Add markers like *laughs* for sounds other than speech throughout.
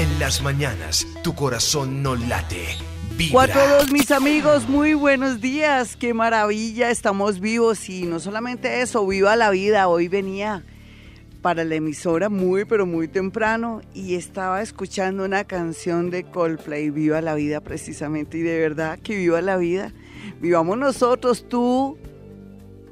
En las mañanas, tu corazón no late. Vibra. Cuatro dos, mis amigos, muy buenos días. Qué maravilla, estamos vivos y no solamente eso, viva la vida. Hoy venía para la emisora muy, pero muy temprano y estaba escuchando una canción de Coldplay, Viva la vida precisamente, y de verdad que viva la vida. Vivamos nosotros, tú,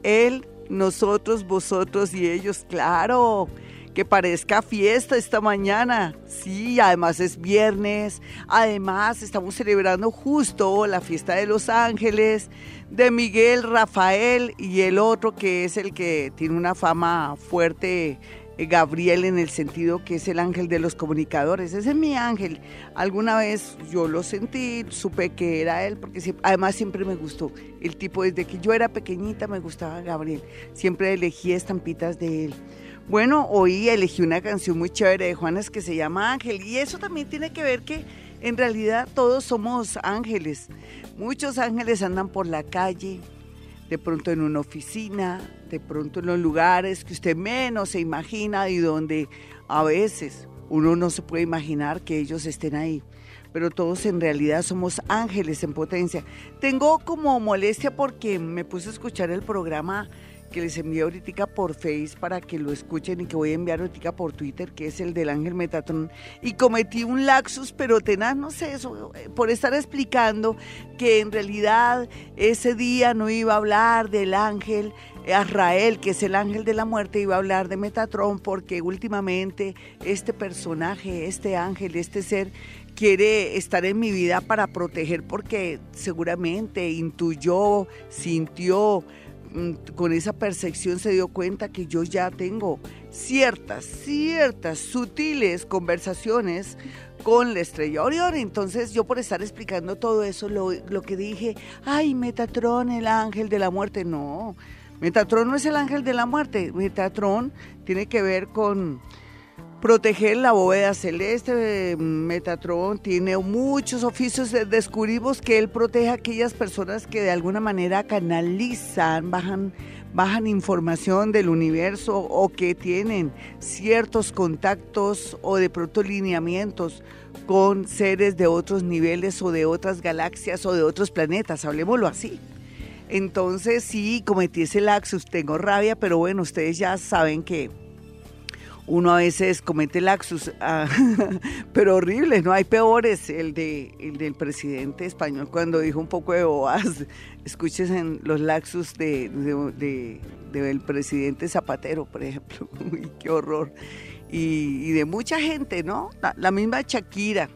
él, nosotros, vosotros y ellos, claro que parezca fiesta esta mañana. Sí, además es viernes. Además estamos celebrando justo la fiesta de los ángeles, de Miguel, Rafael y el otro que es el que tiene una fama fuerte eh, Gabriel en el sentido que es el ángel de los comunicadores. Ese es mi ángel. Alguna vez yo lo sentí, supe que era él, porque además siempre me gustó. El tipo, desde que yo era pequeñita me gustaba Gabriel. Siempre elegí estampitas de él. Bueno, hoy elegí una canción muy chévere de Juanes que se llama Ángel. Y eso también tiene que ver que en realidad todos somos ángeles. Muchos ángeles andan por la calle, de pronto en una oficina, de pronto en los lugares que usted menos se imagina y donde a veces uno no se puede imaginar que ellos estén ahí. Pero todos en realidad somos ángeles en potencia. Tengo como molestia porque me puse a escuchar el programa que les envío ahorita por Face para que lo escuchen y que voy a enviar ahorita por Twitter, que es el del Ángel Metatron. Y cometí un laxus, pero tenaz, no sé, eso, eh, por estar explicando que en realidad ese día no iba a hablar del ángel Azrael, que es el ángel de la muerte, iba a hablar de Metatron porque últimamente este personaje, este ángel, este ser quiere estar en mi vida para proteger porque seguramente intuyó, sintió, con esa percepción se dio cuenta que yo ya tengo ciertas, ciertas sutiles conversaciones con la estrella Orión. Entonces yo por estar explicando todo eso, lo, lo que dije, ay, Metatron, el ángel de la muerte, no, Metatron no es el ángel de la muerte, Metatron tiene que ver con proteger la bóveda celeste. Metatron tiene muchos oficios. Descubrimos que él protege a aquellas personas que de alguna manera canalizan, bajan, bajan información del universo o que tienen ciertos contactos o de pronto lineamientos con seres de otros niveles o de otras galaxias o de otros planetas, hablemoslo así. Entonces sí, cometí ese laxus, tengo rabia, pero bueno, ustedes ya saben que uno a veces comete laxus, ah, *laughs* pero horrible, no hay peores. El, de, el del presidente español cuando dijo un poco de boas, escuches en los laxus de, del presidente Zapatero, por ejemplo, *laughs* Uy, qué horror. Y, de mucha gente, ¿no? la misma Shakira,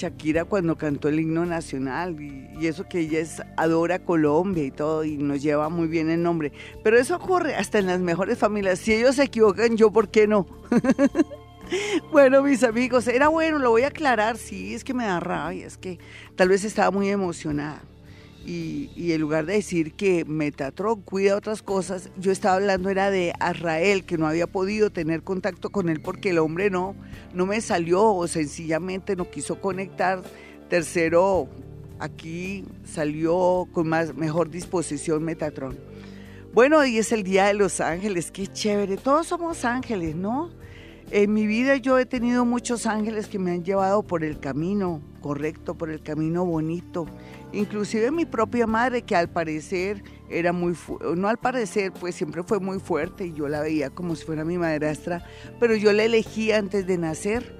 Shakira cuando cantó el himno nacional y, eso que ella es, adora Colombia y todo y nos lleva muy bien el nombre. Pero eso ocurre hasta en las mejores familias. Si ellos se equivocan, yo, ¿por qué no? *laughs* bueno, mis amigos, era bueno, lo voy a aclarar. Sí, es que me da rabia, es que tal vez estaba muy emocionada y, en lugar de decir que Metatron cuida otras cosas, yo estaba hablando era de Azrael, que no había podido tener contacto con él porque el hombre no, no me salió o sencillamente no quiso conectar. Tercero, aquí salió con más, mejor disposición Metatron. Bueno, hoy es el Día de los Ángeles, qué chévere, todos somos ángeles, ¿no? En mi vida yo he tenido muchos ángeles que me han llevado por el camino correcto, por el camino bonito Inclusive mi propia madre, que al parecer era muy, no al parecer, pues siempre fue muy fuerte y yo la veía como si fuera mi madrastra, pero yo la elegí antes de nacer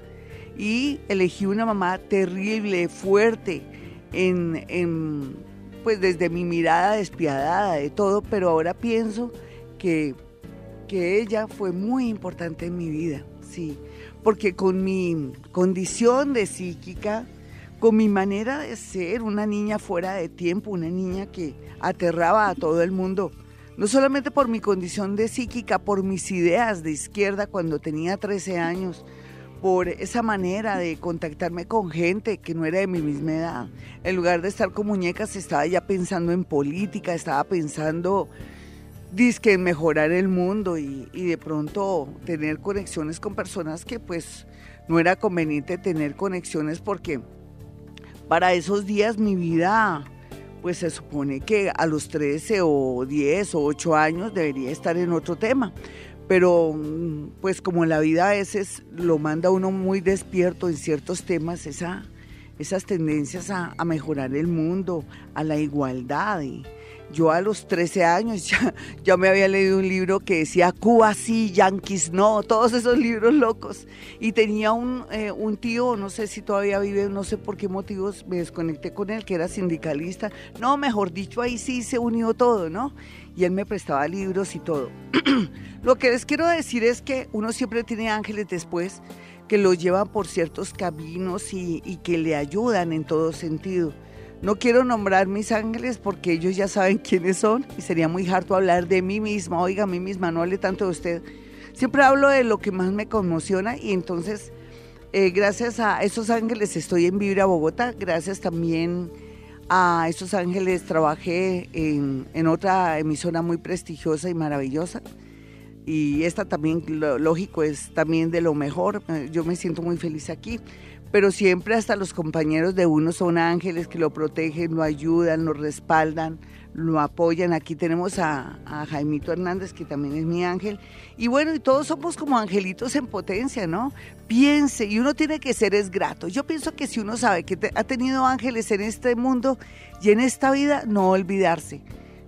y elegí una mamá terrible, fuerte, en, en, pues desde mi mirada despiadada de todo, pero ahora pienso que, que ella fue muy importante en mi vida, sí, porque con mi condición de psíquica, con mi manera de ser, una niña fuera de tiempo, una niña que aterraba a todo el mundo, no solamente por mi condición de psíquica, por mis ideas de izquierda cuando tenía 13 años, por esa manera de contactarme con gente que no era de mi misma edad. En lugar de estar con muñecas, estaba ya pensando en política, estaba pensando disque en mejorar el mundo y, y de pronto tener conexiones con personas que pues no era conveniente tener conexiones porque para esos días mi vida, pues se supone que a los 13 o 10 o 8 años debería estar en otro tema. pero pues como la vida a veces lo manda uno muy despierto en ciertos temas, esa, esas tendencias a, a mejorar el mundo, a la igualdad y, yo a los 13 años *laughs* ya, ya me había leído un libro que decía Cuba sí, Yankees no, todos esos libros locos. Y tenía un, eh, un tío, no sé si todavía vive, no sé por qué motivos me desconecté con él, que era sindicalista. No, mejor dicho, ahí sí se unió todo, ¿no? Y él me prestaba libros y todo. *clears throat* Lo que les quiero decir es que uno siempre tiene ángeles después que lo llevan por ciertos caminos y que le ayudan en todo sentido. No quiero nombrar mis ángeles porque ellos ya saben *laughs* quiénes son y sería muy harto hablar de mí misma. Oiga, a mí misma, no hable tanto de usted. Siempre hablo de lo que más me conmociona y entonces, eh, gracias a esos ángeles estoy en Vibra Bogotá. Gracias también a esos ángeles trabajé en, en otra emisora muy prestigiosa y maravillosa. Y esta también, lógico, es también de lo mejor. Eh, yo me siento muy feliz aquí pero siempre hasta los compañeros de uno son ángeles que lo protegen, lo ayudan, lo respaldan, lo apoyan. Aquí tenemos a, Jaimito Hernández, que también es mi ángel. Y bueno, y todos somos como angelitos en potencia, ¿no? Piense, y uno tiene que ser es grato. Yo pienso que si uno sabe que ha tenido ángeles en este mundo y en esta vida, no olvidarse.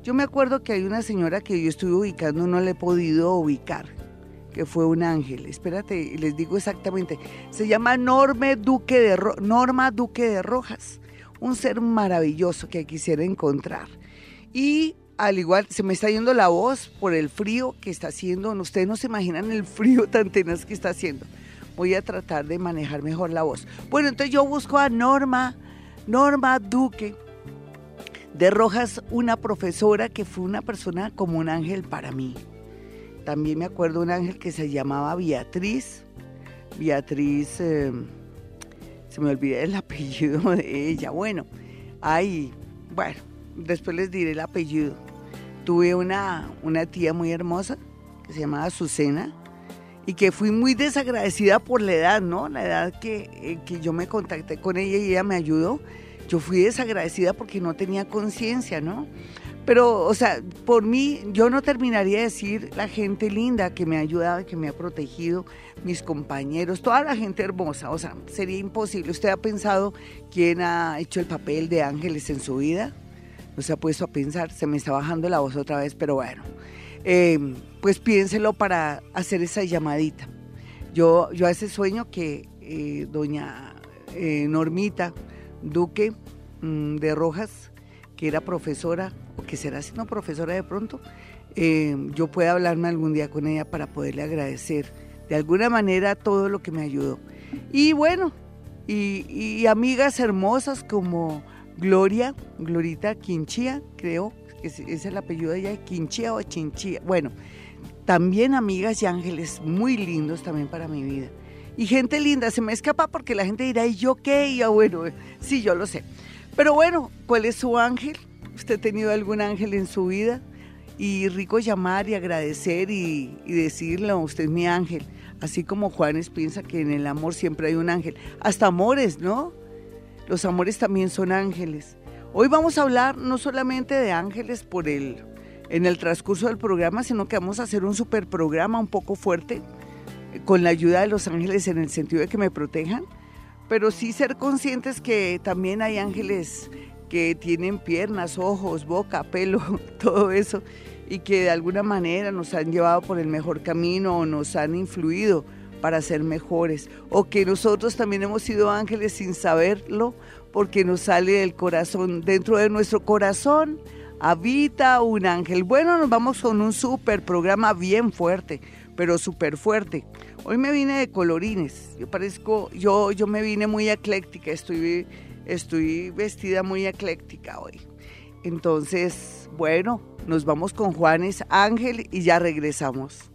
Yo me acuerdo que hay una señora que yo estuve ubicando, no le he podido ubicar que fue un ángel. Espérate, les digo exactamente. Se llama Norma Duque de, Norma Duque de Rojas. Un ser maravilloso que quisiera encontrar. Y al igual, se me está yendo la voz por el frío que está haciendo. Ustedes no se imaginan el frío *laughs* tan tenaz que está haciendo. Voy a tratar de manejar mejor la voz. Bueno, entonces yo busco a Norma, Norma Duque de Rojas, una profesora que fue una persona como un ángel para mí. También me acuerdo un ángel que se llamaba Beatriz. Beatriz, eh, se me olvidó el *laughs* apellido de ella. Bueno, ahí, bueno, después les diré el apellido. Tuve una, una tía muy hermosa que se llamaba Azucena y que fui muy desagradecida por la edad, ¿no? La edad que, eh, que yo me contacté con ella y ella me ayudó. Yo fui desagradecida porque no tenía conciencia, ¿no? Pero, o sea, por mí, yo no terminaría de decir la gente linda que me ha ayudado, que me ha protegido, mis compañeros, toda la gente hermosa. O sea, sería imposible. ¿Usted ha pensado quién ha hecho el papel de ángeles en su vida? No se ha puesto a pensar, se me está bajando la voz otra vez, pero bueno. Eh, pues piénselo para hacer esa llamadita. Yo, yo a ese sueño que eh, doña eh, Normita Duque mm, de Rojas, que era profesora, o que será siendo profesora de pronto, eh, yo pueda hablarme algún día con ella para poderle agradecer de alguna manera todo lo que me ayudó. Y bueno, y, amigas hermosas como Gloria, Glorita Quinchía, creo, que es, el apellido de ella, Quinchía o Chinchía. Bueno, también amigas y ángeles muy lindos también para mi vida. Y gente linda, se me escapa porque la gente dirá, ¿y yo qué? Y yo, bueno, sí, yo lo sé. Pero bueno, ¿cuál es su ángel? ¿Usted ha tenido algún ángel en su vida? Y rico llamar y agradecer y, decirle, usted es mi ángel. Así como Juanes piensa que en el amor siempre hay un ángel. Hasta amores, ¿no? Los amores también son ángeles. Hoy vamos a hablar no solamente de ángeles por el, en el transcurso del programa, sino que vamos a hacer un super programa un poco fuerte con la ayuda de los ángeles en el sentido de que me protejan, pero sí ser conscientes que también hay ángeles que tienen piernas, ojos, boca, *laughs* pelo, todo eso, y que de alguna manera nos han llevado por el mejor camino o nos han influido para ser mejores, o que nosotros también hemos sido ángeles sin saberlo, porque nos sale del corazón, dentro de nuestro corazón habita un ángel. Bueno, nos vamos con un super programa bien fuerte, pero súper fuerte. Hoy me vine de colorines, yo parezco, yo, yo me vine muy ecléctica, estoy Estoy vestida muy ecléctica hoy. Entonces, bueno, nos vamos con Juanes Ángel y ya regresamos.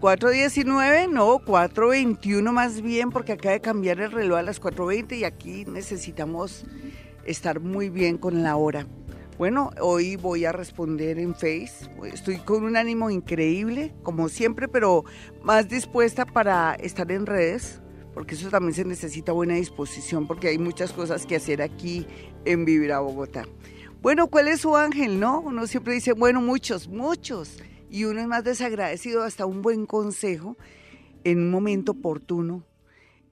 4.19, no, 4.21 más bien, porque acaba de cambiar el reloj a las 4.20 y aquí necesitamos estar muy bien con la hora. Bueno, hoy voy a responder en Face. Estoy con un ánimo increíble, como siempre, pero más dispuesta para estar en redes porque eso también se necesita buena disposición, porque hay muchas cosas que hacer aquí en Vivir a Bogotá. Bueno, ¿cuál es su ángel, no? Uno siempre dice, bueno, muchos, muchos. y uno es más desagradecido hasta un buen consejo en un momento oportuno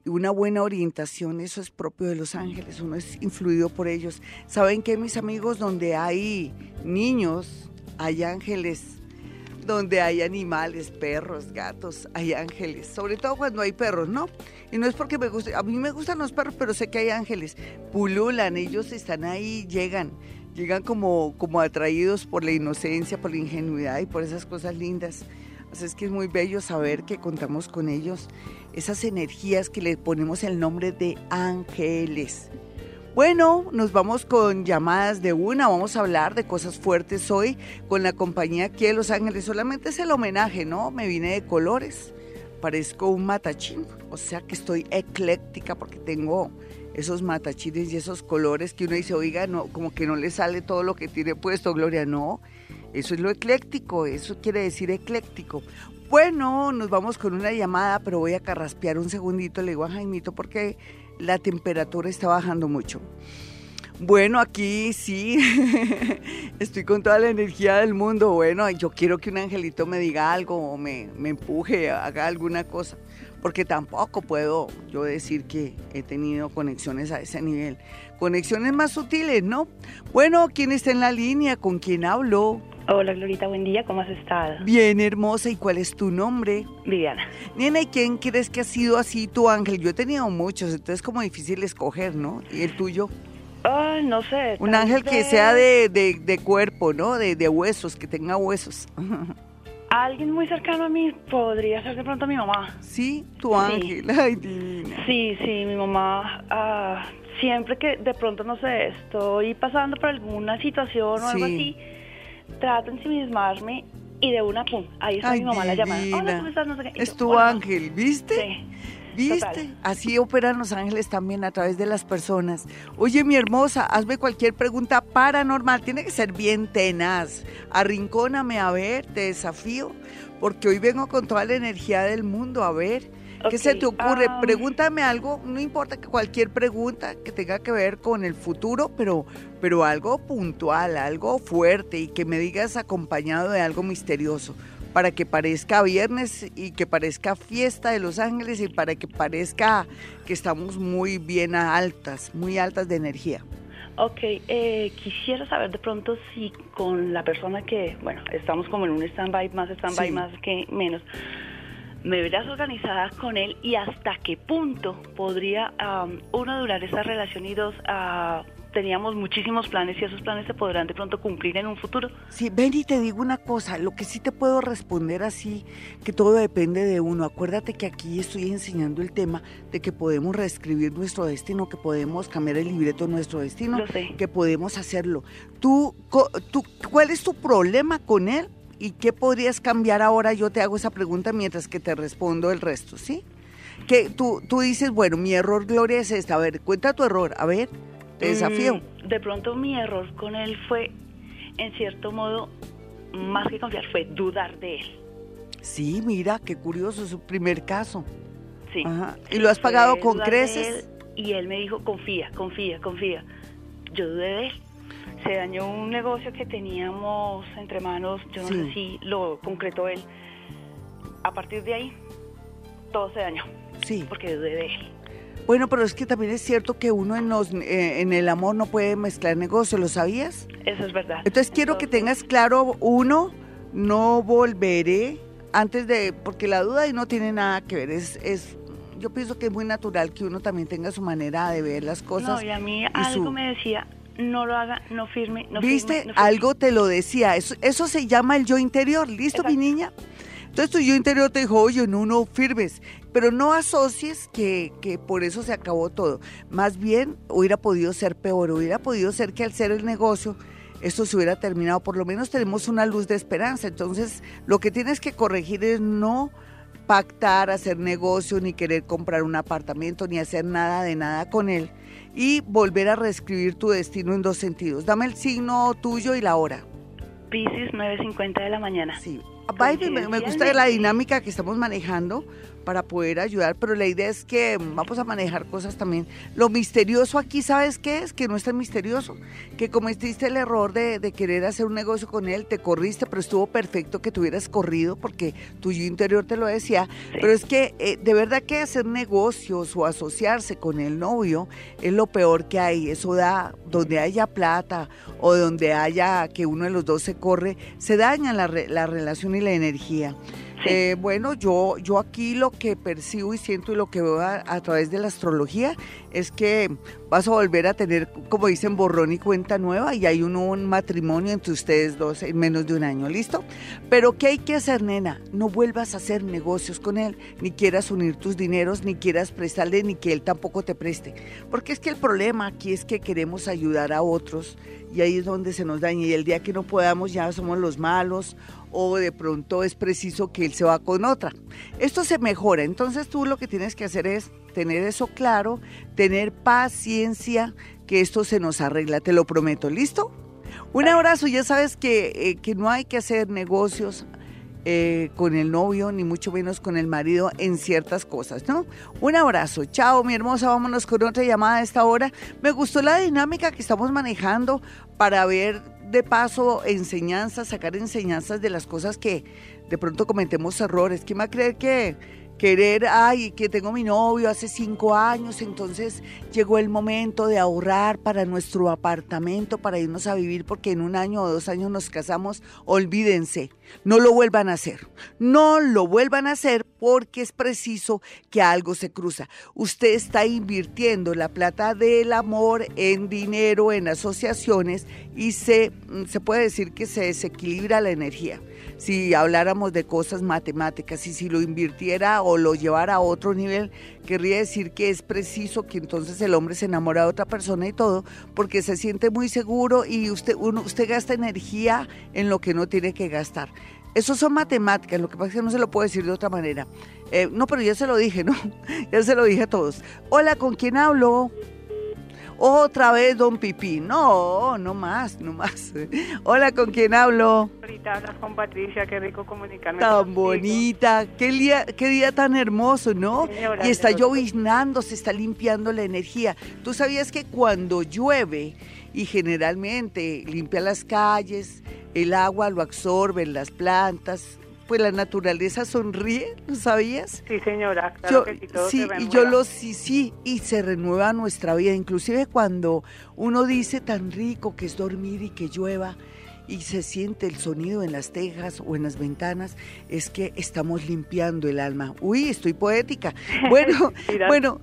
una buena orientación, eso es propio de los ángeles, uno es influido por ellos. ¿Saben qué, mis amigos? Donde hay niños, hay ángeles. Donde hay animales, perros, gatos, hay ángeles. Sobre todo cuando hay perros, ¿no? Y no es porque me guste, a mí me gustan los perros, pero sé que hay ángeles. Pululan, ellos están ahí, llegan. Llegan como, como atraídos por la inocencia, por la ingenuidad y por esas cosas lindas. Así es que es muy bello saber que contamos con ellos esas energías que le ponemos el nombre de ángeles. Bueno, nos vamos con llamadas de una, vamos a hablar de cosas fuertes hoy con la compañía aquí de Los Ángeles. Solamente es el homenaje, ¿no? Me vine de colores, parezco un matachín, o sea que estoy ecléctica porque tengo esos matachines y esos colores que uno dice, oiga, no, como que no le sale todo lo que tiene puesto, Gloria, no. Eso es lo ecléctico, eso quiere decir ecléctico. Bueno, nos vamos con una llamada, pero voy a carraspear un segundito. Le digo a Jaimito porque la temperatura está bajando mucho. Bueno, aquí sí, *laughs* estoy con toda la energía del mundo. Bueno, yo quiero que un angelito me diga algo o me, me empuje, haga alguna cosa, porque tampoco puedo yo decir que he tenido conexiones a ese nivel. Conexiones más sutiles, ¿no? Bueno, ¿quién está en la línea? ¿Con quién hablo? Hola Glorita, buen día, ¿cómo has estado? Bien, hermosa, ¿y cuál es tu nombre? Viviana. Nena, ¿y quién crees que ha sido así tu ángel? Yo he tenido muchos, entonces es como difícil escoger, ¿no? ¿Y el tuyo? Ah, no sé. Un ángel que sea de, de, cuerpo, ¿no? De, de, huesos, que tenga huesos. *laughs* Alguien muy cercano a mí podría ser de pronto mi mamá. Sí, tu ángel, *laughs* ay divina. Sí, sí, mi mamá, ah, siempre que de pronto, no sé, estoy pasando por alguna situación o algo así trato de ensimismarme y de una, pum, ahí está mi mamá la llamada. Hola, ¿cómo estás? No sé qué. Es tu ángel, ¿viste? Sí. ¿Viste? Así operan los ángeles también a través de las personas. Oye, mi hermosa, hazme cualquier pregunta paranormal. Tiene que ser bien tenaz. Arrincóname a ver, te desafío, porque hoy vengo con toda la energía del mundo. A ver, ¿Qué se te ocurre? Ah. Pregúntame algo, no importa que cualquier pregunta que tenga que ver con el futuro, pero, pero algo puntual, algo fuerte y que me digas acompañado de algo misterioso, para que parezca viernes y que parezca fiesta de Los Ángeles y para que parezca que estamos muy bien altas, muy altas de energía. Ok, eh, quisiera saber de pronto si con la persona que, bueno, estamos como en un stand-by, más stand-by, más que menos, me verás organizada con él y hasta qué punto podría, uno, durar esa relación y dos, uh, teníamos muchísimos planes y esos planes se podrán de pronto cumplir en un futuro. Sí, ven y te digo una cosa, lo que sí te puedo responder así, que todo depende de uno. Acuérdate que aquí estoy enseñando el tema de que podemos reescribir nuestro destino, que podemos cambiar el libreto de nuestro destino, que podemos hacerlo. ¿Tú, tú, ¿Cuál es tu problema con él? ¿Y qué podrías cambiar ahora? Yo te hago esa pregunta mientras que te respondo el resto, ¿sí? Que tú, tú dices, bueno, mi error, Gloria, es esta. A ver, cuenta tu error. A ver, te desafío. Mm, de pronto mi error con él fue, en cierto modo, más que confiar, fue dudar de él. Sí, mira, qué curioso, su primer caso. Sí. ¿Y lo has pagado con creces? y él me dijo, confía, confía, confía. Yo dudé de él se dañó un negocio que teníamos entre manos, yo no sé si lo concretó él. A partir de ahí, todo se dañó. Sí. Porque dudé de él. Bueno, pero es que también es cierto que uno en, los, eh, en el amor no puede mezclar negocios, ¿lo sabías? Eso es verdad. Entonces quiero que tengas claro, uno, no volveré antes de, porque la duda ahí no tiene nada que ver, es, es yo pienso que es muy natural que uno también tenga su manera de ver las cosas. No, y a mí algo me decía, no lo haga, no firme, no ¿Viste? Algo te lo decía. Eso, eso se llama el yo interior. ¿Listo, mi niña? Entonces tu yo interior te dijo, oye, no, no firmes. Pero no asocies que, que por eso se acabó todo. Más bien, hubiera podido ser peor. Hubiera podido ser que al ser el negocio esto se hubiera terminado. Por lo menos tenemos una luz de esperanza. Entonces, lo que tienes que corregir es no pactar, hacer negocio, ni querer comprar un apartamento, ni hacer nada de nada con él y volver a reescribir tu destino en dos sentidos. Dame el signo tuyo y la hora. Pisces, 9.50 de la mañana. Sí. me, me gusta la dinámica que estamos manejando para poder ayudar, pero la idea es que vamos a manejar cosas también. Lo misterioso aquí, ¿sabes qué es? Que no es tan misterioso, que cometiste el error de, querer hacer un negocio con él, te corriste, pero estuvo perfecto que te hubieras corrido porque tu yo interior te lo decía, pero es que eh, de verdad que hacer negocios o asociarse con el novio es lo peor que hay, eso da, donde haya plata o donde haya que uno de los dos se corre, se daña la, la relación y la energía. Eh, bueno, yo, yo aquí lo que percibo y siento y lo que veo a, través de la astrología es que vas a volver a tener, como dicen, borrón y cuenta nueva y hay un, un matrimonio entre ustedes dos en menos de un año, ¿listo? Pero ¿qué hay que hacer, nena? No vuelvas a hacer negocios con él, ni quieras unir tus dineros, ni quieras prestarle, ni que él tampoco te preste. Porque es que el problema aquí es que queremos ayudar a otros y ahí es donde se nos daña y el día que no podamos ya somos los malos o de pronto es preciso que él se va con otra. Esto se mejora, entonces tú lo que tienes que hacer es tener eso claro, tener paciencia, que esto se nos arregla, te lo prometo, ¿listo? Un abrazo, ya sabes que, eh, que no hay que hacer negocios eh, con el novio, ni mucho menos con el marido en ciertas cosas, ¿no? Un abrazo, chao mi hermosa, vámonos con otra llamada a esta hora. Me gustó la dinámica que estamos manejando para ver de paso enseñanzas, sacar enseñanzas de las cosas que de pronto cometemos errores. ¿Quién va a creer que querer, ay, que tengo mi novio hace cinco años, entonces llegó el momento de ahorrar para nuestro apartamento, para irnos a vivir, porque en un año o dos años nos casamos, olvídense, no lo vuelvan a hacer, no lo vuelvan a hacer porque es preciso que algo se cruza. Usted está invirtiendo la plata del amor en dinero, en asociaciones y se, se puede decir que se desequilibra la energía si habláramos de cosas matemáticas y si lo invirtiera o lo llevara a otro nivel, querría decir que es preciso que entonces el hombre se enamora de otra persona y todo, porque se siente muy seguro y usted, uno, usted gasta energía en lo que no tiene que gastar. Eso son matemáticas, lo que pasa es que no se lo puedo decir de otra manera. Eh, no, pero ya se lo dije, ¿no? *laughs* ya se lo dije a todos. Hola, ¿con quién hablo? Otra vez Don Pipí. No, no más, no más. *laughs* Hola, ¿con quién hablo? Ahorita hablas con Patricia, qué rico comunicarme Tan bonita, qué día, qué día tan hermoso, ¿no? y está lloviznando, se está limpiando la energía. ¿Tú sabías que cuando llueve y generalmente limpia las calles, el agua lo absorben las plantas, pues la naturaleza sonríe, ¿lo sabías? Sí, señora, claro que sí, todo sí y yo lo sí, sí, y se renueva nuestra vida, inclusive cuando uno dice tan rico que es dormir y que llueva y se siente el sonido en las tejas o en las ventanas, es que estamos limpiando el alma. Uy, estoy poética. *laughs* Bueno, bueno,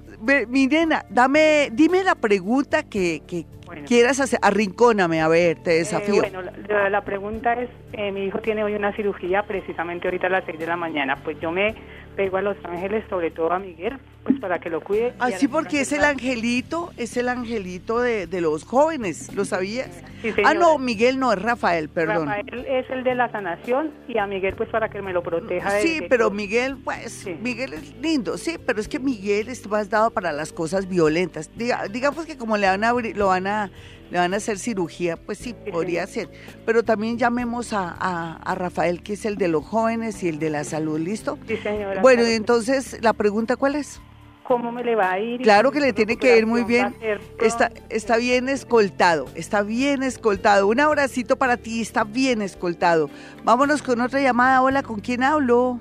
mi nena, dame, dime la pregunta que, que quieras hacer. Arrincóname, a ver, te eh, desafío. bueno, la, la, pregunta es, eh, mi hijo tiene hoy una cirugía precisamente ahorita a las 6 de la mañana. Pues yo me pego a Los Ángeles, sobre todo a Miguel, pues para que lo cuide. Así porque es el angelito, es el angelito de, de los jóvenes, ¿lo sabías? ah, no, Miguel no, es Rafael, perdón. Rafael es el de la sanación y a Miguel pues para que me lo proteja. sí, pero Miguel, pues, Miguel es lindo, sí, pero es que Miguel es más dado para las cosas violentas. digamos que como le van a abrir, lo van a le van a hacer cirugía, pues sí, podría ser. Pero también llamemos a, a, Rafael, que es el de los jóvenes y el de la salud, ¿listo? Sí, señora. Bueno, y entonces, ¿la pregunta cuál es? ¿Cómo me le va a ir? Claro que le tiene que ir muy bien. Está, está bien escoltado, está bien escoltado. Un abracito para ti, está bien escoltado. Vámonos con otra llamada. Hola, ¿con quién hablo?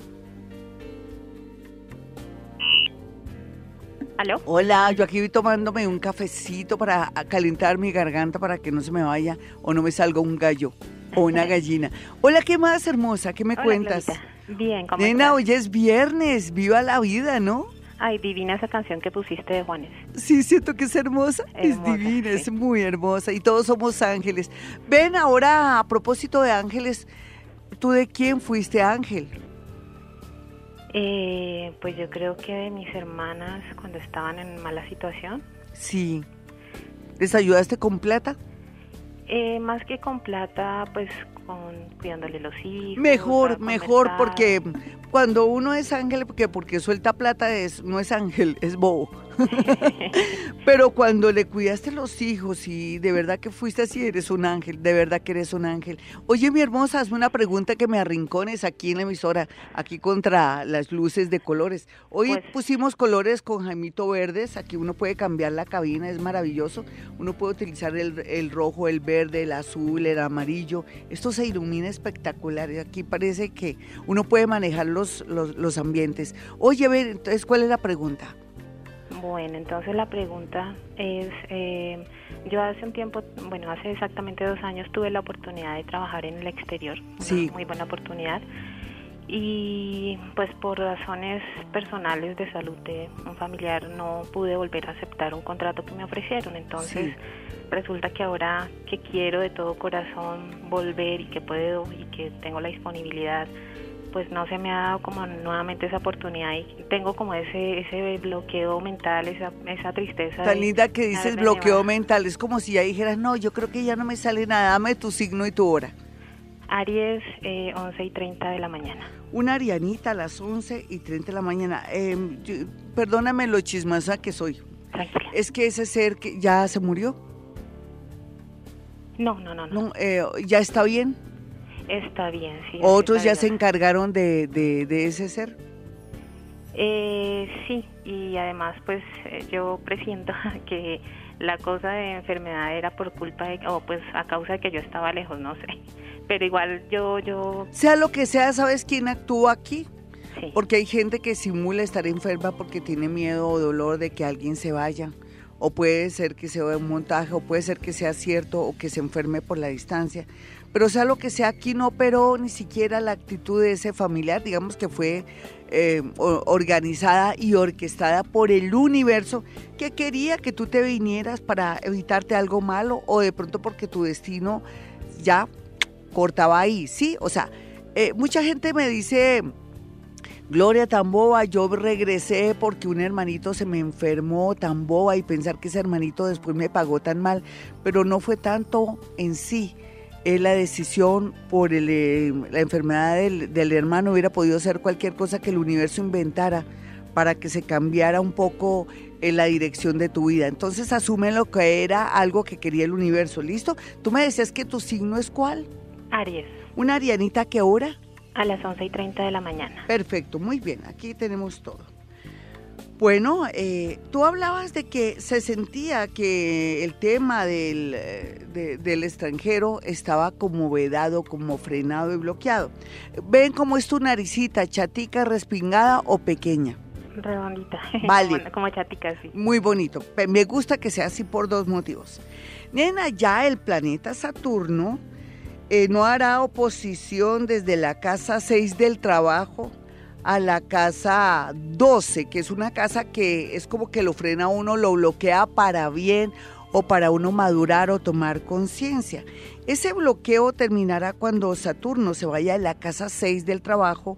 Hola, yo aquí voy tomándome un cafecito para calentar mi garganta para que no se me vaya o no me salga un gallo o una *laughs* gallina. Hola, ¿qué más hermosa? ¿Qué me cuentas? Bien, ¿cómo Nena, hoy es viernes, viva la vida, ¿no? Ay, divina esa canción que pusiste de Juanes. Sí, siento que es hermosa. es divina, es muy hermosa. Y todos somos ángeles. Ven ahora, a propósito de ángeles, ¿tú de quién fuiste ángel? Eh, pues yo creo que de mis hermanas cuando estaban en mala situación. Sí. ¿Les ayudaste con plata? Eh, más que con plata, pues con cuidándole los hijos. Mejor, mejor, porque cuando uno es ángel, porque, porque suelta plata es, no es ángel, es bobo. *laughs* Pero cuando le cuidaste los hijos y de verdad que fuiste así, eres un ángel, de verdad que eres un ángel. Oye, mi hermosa, hazme una pregunta que me arrincones aquí en la emisora, aquí contra las luces de colores. Hoy Pues- pusimos colores con Jaimito Verdes, aquí uno puede cambiar la cabina, es maravilloso. Uno puede utilizar el, el rojo, el verde, el azul, el amarillo. Esto se ilumina espectacular. Aquí parece que uno puede manejar los, los, los ambientes. Oye, a ver, entonces, ¿cuál es la pregunta? Bueno, entonces la pregunta es, eh, yo hace un tiempo, bueno, hace exactamente dos años tuve la oportunidad de trabajar en el exterior, Sí. muy buena oportunidad, y pues por razones personales de salud de un familiar no pude volver a aceptar un contrato que me ofrecieron, entonces resulta que ahora que quiero de todo corazón volver y que puedo y que tengo la disponibilidad, pues no se me ha dado como nuevamente esa oportunidad y tengo como ese ese bloqueo mental, esa, esa tristeza. Tan de linda que dices bloqueo llevado. mental. Es como si ya dijeras, no, yo creo que ya no me sale nada. Dame tu signo y tu hora. Aries, eh, 11 y 30 de la mañana. Una arianita a las 11 y 30 de la mañana. Yo- perdóname lo chismosa que soy. Tranquila. Es que ese ser que ya se murió. No, no, no, no. No, eh, ya está bien. Está bien, sí. Otros ya se encargaron de, de, de ese ser. Eh, sí, y además pues eh, yo presiento *laughs* que la cosa de enfermedad era por culpa de, o pues a causa de que yo estaba lejos, no sé. *laughs* Pero igual yo, yo, Sea lo que sea, ¿sabes quién actúa aquí? sí. Porque hay gente que simula estar enferma porque tiene miedo o dolor de que alguien se vaya. O puede ser que sea un montaje, o puede ser que sea cierto, o que se enferme por la distancia. Pero sea lo que sea, aquí no operó ni siquiera la actitud de ese familiar, digamos que fue eh, organizada y orquestada por el universo que quería que tú te vinieras para evitarte algo malo o de pronto porque tu destino ya cortaba ahí, ¿sí? O sea, eh, mucha gente me dice, Gloria tan boba, yo regresé porque un hermanito se me enfermó tan boba y pensar que ese hermanito después me pagó tan mal, pero no fue tanto en sí. Es la decisión por el, eh, la enfermedad del, del hermano, hubiera podido ser cualquier cosa que el universo inventara para que se cambiara un poco en la dirección de tu vida. Entonces asume lo que era algo que quería el universo. ¿Listo? Tú me decías que tu signo es cuál? Aries, ¿Una arianita qué hora? a las 11 y 30 de la mañana. Perfecto, muy bien, aquí tenemos todo. Bueno, eh, tú hablabas de que se sentía que el tema del, eh, de- del extranjero estaba como vedado, como frenado y bloqueado. ¿Ven cómo es tu naricita, chatica, respingada o pequeña? Redondita. Vale. *laughs* como, como chatica, sí. Muy bonito. Me gusta que sea así por dos motivos. Nena, ya el planeta Saturno eh, no hará oposición desde la casa 6 del trabajo a la casa 12, que es una casa que es como que lo frena uno, lo bloquea para bien o para uno madurar o tomar conciencia. Ese bloqueo terminará cuando Saturno se vaya a la casa 6 del trabajo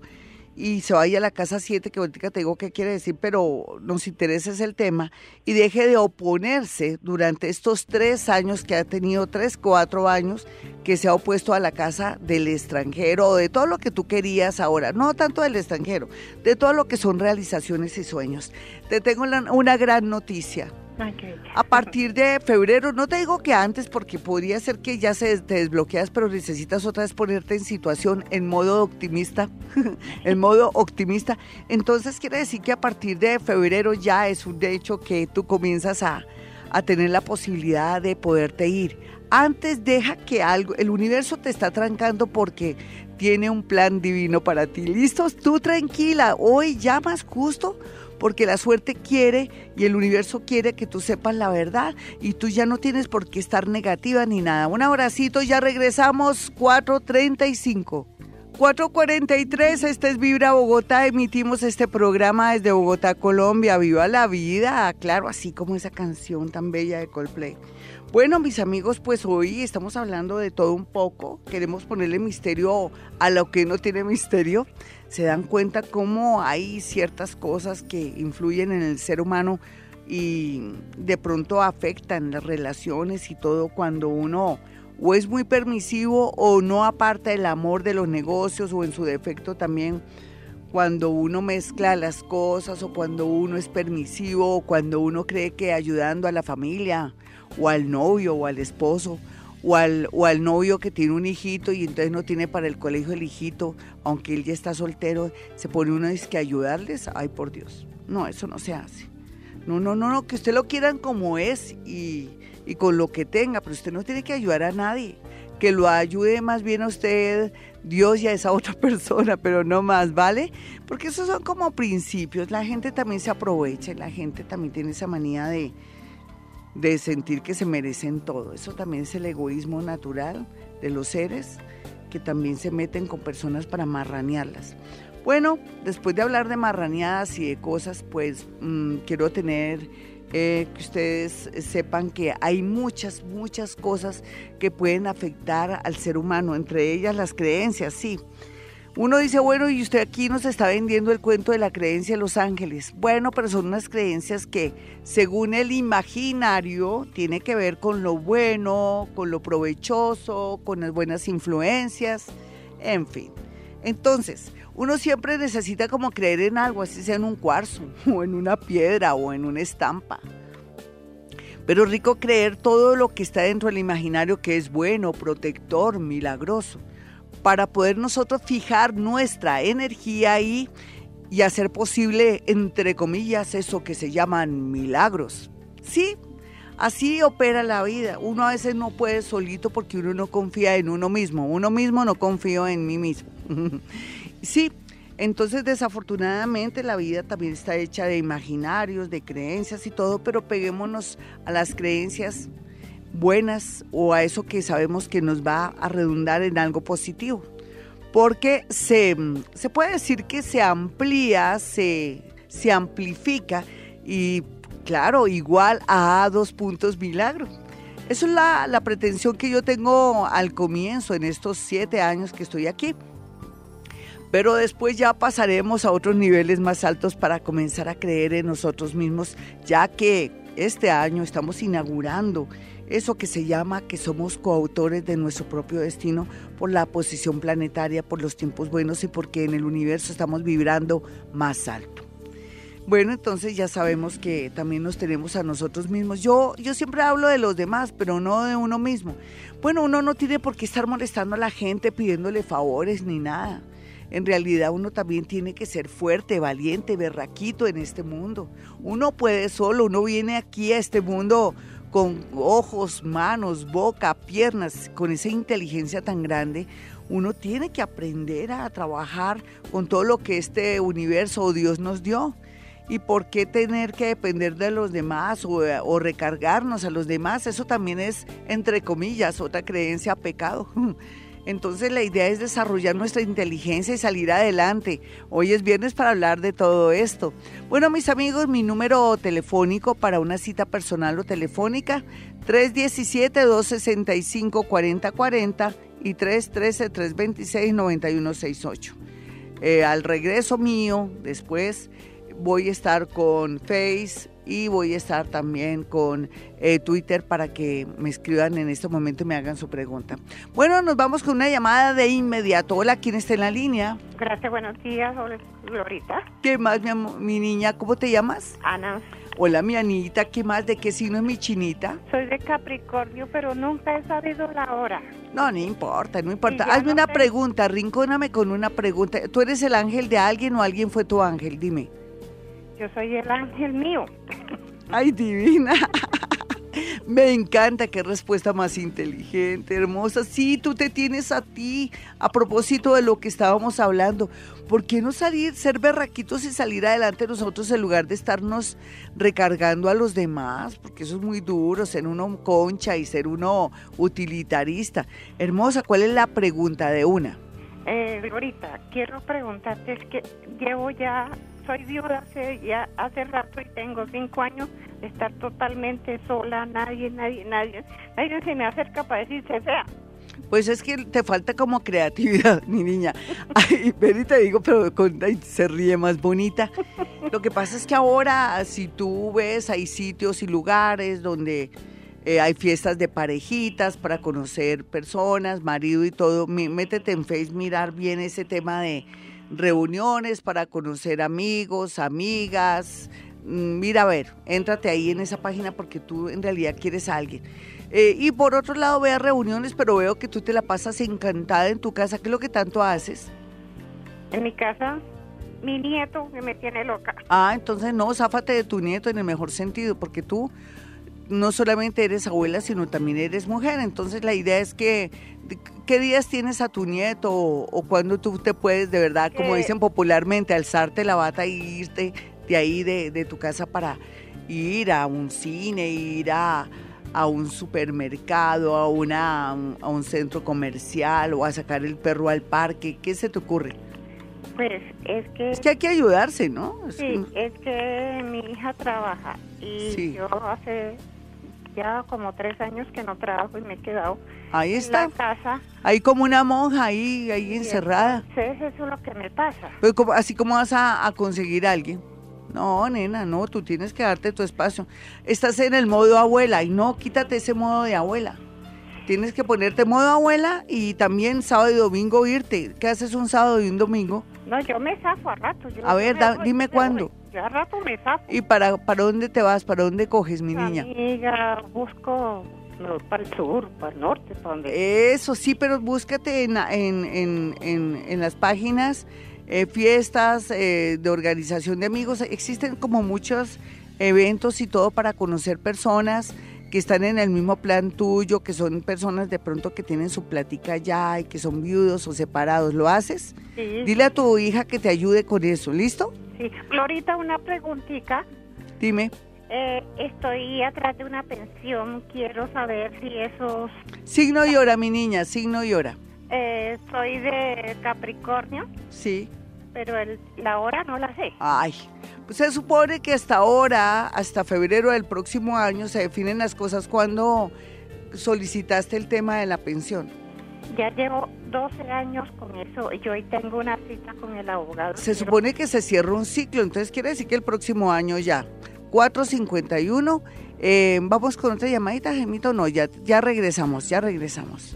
y se vaya a la casa 7, que ahorita te digo qué quiere decir, pero nos interesa es el tema, y deje de oponerse durante estos tres años que ha tenido, tres, cuatro años, que se ha opuesto a la casa del extranjero o de todo lo que tú querías ahora, no tanto del extranjero, de todo lo que son realizaciones y sueños. Te tengo una gran noticia. Bella. A partir de febrero, no te digo que antes, porque podría ser que ya se te desbloqueas, pero necesitas otra vez ponerte en situación en modo optimista, *laughs* en modo optimista. Entonces quiere decir que a partir de febrero ya es un hecho que tú comienzas a, a tener la posibilidad de poderte ir. Antes deja que algo, el universo te está trancando porque tiene un plan divino para ti. ¿Listos? Tú tranquila, hoy ya más justo porque la suerte quiere y el universo quiere que tú sepas la verdad y tú ya no tienes por qué estar negativa ni nada. Un abracito, ya regresamos 435. 443, este es Vibra Bogotá, emitimos este programa desde Bogotá, Colombia. Viva la vida, claro, así como esa canción tan bella de Coldplay. Bueno, mis amigos, pues hoy estamos hablando de todo un poco. Queremos ponerle misterio a lo que no tiene misterio. Se dan cuenta cómo hay ciertas cosas que influyen en el ser humano y de pronto afectan las relaciones y todo cuando uno o es muy permisivo o no aparta el amor de los negocios o en su defecto también cuando uno mezcla las cosas o cuando uno es permisivo o cuando uno cree que ayudando a la familia o al novio o al esposo o al, o al novio que tiene un hijito y entonces no tiene para el colegio el hijito, aunque él ya está soltero, se pone uno dice que ayudarles, ay por Dios, no, eso no se hace. No, no, no, no, que usted lo quieran como es y, y con lo que tenga, pero usted no tiene que ayudar a nadie. Que lo ayude más bien a usted, Dios y a esa *laughs* otra persona, pero no más, ¿vale? Porque esos son como principios. La gente también se aprovecha, la gente también tiene esa manía de, de sentir que se merecen todo. Eso también es el egoísmo natural de los seres que también se meten con personas para marranearlas. Bueno, después de hablar de marraneadas y de cosas, pues mm, quiero tener eh, que ustedes sepan que hay muchas, muchas cosas que pueden afectar al ser humano, entre ellas las creencias, sí. Uno dice, bueno, y usted aquí nos está vendiendo el cuento de la creencia de los ángeles. Bueno, pero son unas creencias que, según el imaginario, tiene que ver con lo bueno, con lo provechoso, con las buenas influencias, en fin. Entonces, uno siempre necesita como creer en algo, así sea en un cuarzo, *laughs* o en una piedra, o en una estampa. Pero rico creer todo lo que está dentro del imaginario que es bueno, protector, milagroso para poder nosotros fijar nuestra energía ahí y hacer posible, entre comillas, eso que se llaman milagros. Sí, así opera la vida. Uno a veces no puede solito porque uno no confía en uno mismo. Uno mismo no confío en mí mismo. *laughs* sí, entonces desafortunadamente la vida también está hecha de imaginarios, de creencias y todo, pero peguémonos a las creencias buenas o a eso que sabemos que nos va a redundar en algo positivo. Porque se, se puede decir que se amplía, se, se amplifica y claro, igual a dos puntos milagro. Esa es la, la pretensión que yo tengo al comienzo, en estos siete años que estoy aquí pero después ya pasaremos a otros niveles más altos para comenzar a creer en nosotros mismos, ya que este año estamos inaugurando eso que se llama que somos coautores de nuestro propio destino por la posición planetaria, por los tiempos buenos y porque en el universo estamos vibrando más alto. Bueno, entonces ya sabemos que también nos tenemos a nosotros mismos. Yo, yo siempre hablo de los demás, pero no de uno mismo. Bueno, uno no tiene por qué estar molestando a la gente pidiéndole favores ni nada. En realidad uno también tiene que ser fuerte, valiente, berraquito en este mundo. Uno puede solo, uno viene aquí a este mundo con ojos, manos, boca, piernas, con esa inteligencia tan grande, uno tiene que aprender a trabajar con todo lo que este universo o Dios nos dio. ¿Y por qué tener que depender de los demás o, recargarnos a los demás? Eso también es, entre comillas, otra creencia pecado. *laughs* Entonces la idea es desarrollar nuestra inteligencia y salir adelante. Hoy es viernes para hablar de todo esto. Bueno, mis amigos, mi número telefónico para una cita personal o telefónica, 317-265-4040 y 313-326-9168. Eh, al regreso mío, después voy a estar con Face, y voy a estar también con eh, Twitter para que me escriban en este momento y me hagan su pregunta. Bueno, nos vamos con una llamada de inmediato. Hola, ¿quién está en la línea? Gracias, buenos días, hola, Glorita. ¿Qué más, mi, mi niña? ¿Cómo te llamas? Ana. Hola, mi Anita, ¿qué más? ¿De qué signo es mi chinita? Soy de Capricornio, pero nunca he sabido la hora. No, no importa, no importa. Hazme una pregunta, rincóname con una pregunta. ¿Tú eres el ángel de alguien o alguien fue tu ángel? Dime. Yo soy el ángel mío. Ay, divina. *laughs* Me encanta, qué respuesta más inteligente, hermosa. Sí, tú te tienes a ti. A propósito de lo que estábamos hablando, ¿por qué no salir, ser berraquitos y salir adelante nosotros en lugar de estarnos recargando a los demás? Porque eso es muy duro, ser uno concha y ser uno utilitarista. Hermosa, ¿cuál es la pregunta de una? Eh, ahorita quiero preguntarte, es que llevo ya soy viuda hace, ya hace rato y tengo cinco años de estar totalmente sola, nadie, nadie, nadie, nadie se me acerca para decirse fea. Pues es que te falta como creatividad, *laughs* mi niña. Ay, ven te digo, pero con, se ríe más bonita. Lo que pasa es que ahora, si tú ves, hay sitios y lugares donde eh, hay fiestas de parejitas para conocer personas, marido y todo. Métete en Facebook, mirar bien ese tema de reuniones para conocer amigos, amigas. Mm, Mira, a ver, éntrate ahí en esa página porque tú en realidad quieres a alguien. Eh, y por otro lado, ve a reuniones, pero veo que tú te la pasas encantada en tu casa. ¿Qué es lo que tanto haces? En mi casa, mi nieto que me tiene loca. Ah, entonces no, záfate de tu nieto en el mejor sentido, porque tú no solamente eres abuela, sino también eres mujer. Entonces la idea es que, ¿qué días tienes a tu nieto o, o cuándo tú te puedes, de verdad, como Eh. dicen popularmente, alzarte la bata y irte de ahí, de, de tu casa para ir a un cine, ir a, a un supermercado, a, una, a un centro comercial o a sacar el perro al parque? ¿Qué se te ocurre? Pues es que, Es que hay que ayudarse, ¿no? Es sí, que- es que mi hija trabaja y Sí. yo hace ya como tres años que no trabajo y me he quedado ahí en está. la casa. Ahí como una monja ahí, ahí y encerrada. entonces eso es lo que me pasa. Pero como- así como vas a, a conseguir a alguien. No, nena, no, tú tienes que darte tu espacio. Estás en el modo abuela y no, quítate ese modo de abuela. Tienes que ponerte modo abuela y también sábado y domingo irte. ¿Qué haces un sábado y un domingo? No, yo me zafo a rato. yo- A ver, da- dime me cuándo. Rato me. ¿Y para, para dónde te vas? ¿Para dónde coges, mi niña? Amiga, busco no, para el sur, para el norte, para donde... Eso sí, pero búscate en, en, en, en, en las páginas, eh, fiestas eh, de organización de amigos. Existen como muchos eventos y todo para conocer personas que están en el mismo plan tuyo, que son personas de pronto que tienen su plática ya y que son viudos o separados. ¿Lo haces? Sí, Dile a tu hija que te ayude con eso, ¿listo? sí. Glorita, una preguntita. Dime. Eh, estoy atrás de una pensión. Quiero saber si esos... Signo y hora, mi niña, signo y hora. Eh, soy de Capricornio, Sí. pero el, la hora no la sé. Ay, pues se supone que hasta ahora, hasta febrero del próximo año, se definen las cosas cuando solicitaste el tema de la pensión. Ya llevo 12 años con eso y hoy tengo una cita con el abogado. Se supone que se cierra un ciclo, entonces quiere decir que el próximo año ya. 451. Eh, vamos con otra llamadita, Gemito. No, ya, ya regresamos, ya regresamos.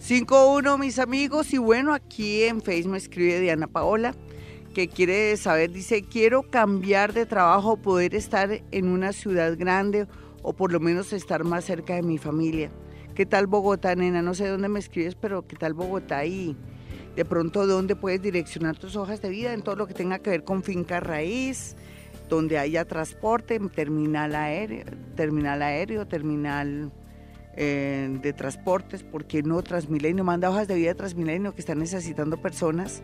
51, mis amigos. Y bueno, aquí en Facebook me escribe Diana Paola, que quiere saber, dice, quiero cambiar de trabajo, poder estar en una ciudad grande o por lo menos estar más cerca de mi familia. ¿Qué tal Bogotá, nena? No sé dónde me escribes, pero ¿qué tal Bogotá? Y de pronto dónde puedes direccionar tus hojas de vida en todo lo que tenga que ver con finca raíz, donde haya transporte, terminal aéreo, terminal aéreo, terminal eh, de transportes, porque no Transmilenio, manda hojas de vida Transmilenio que están necesitando personas,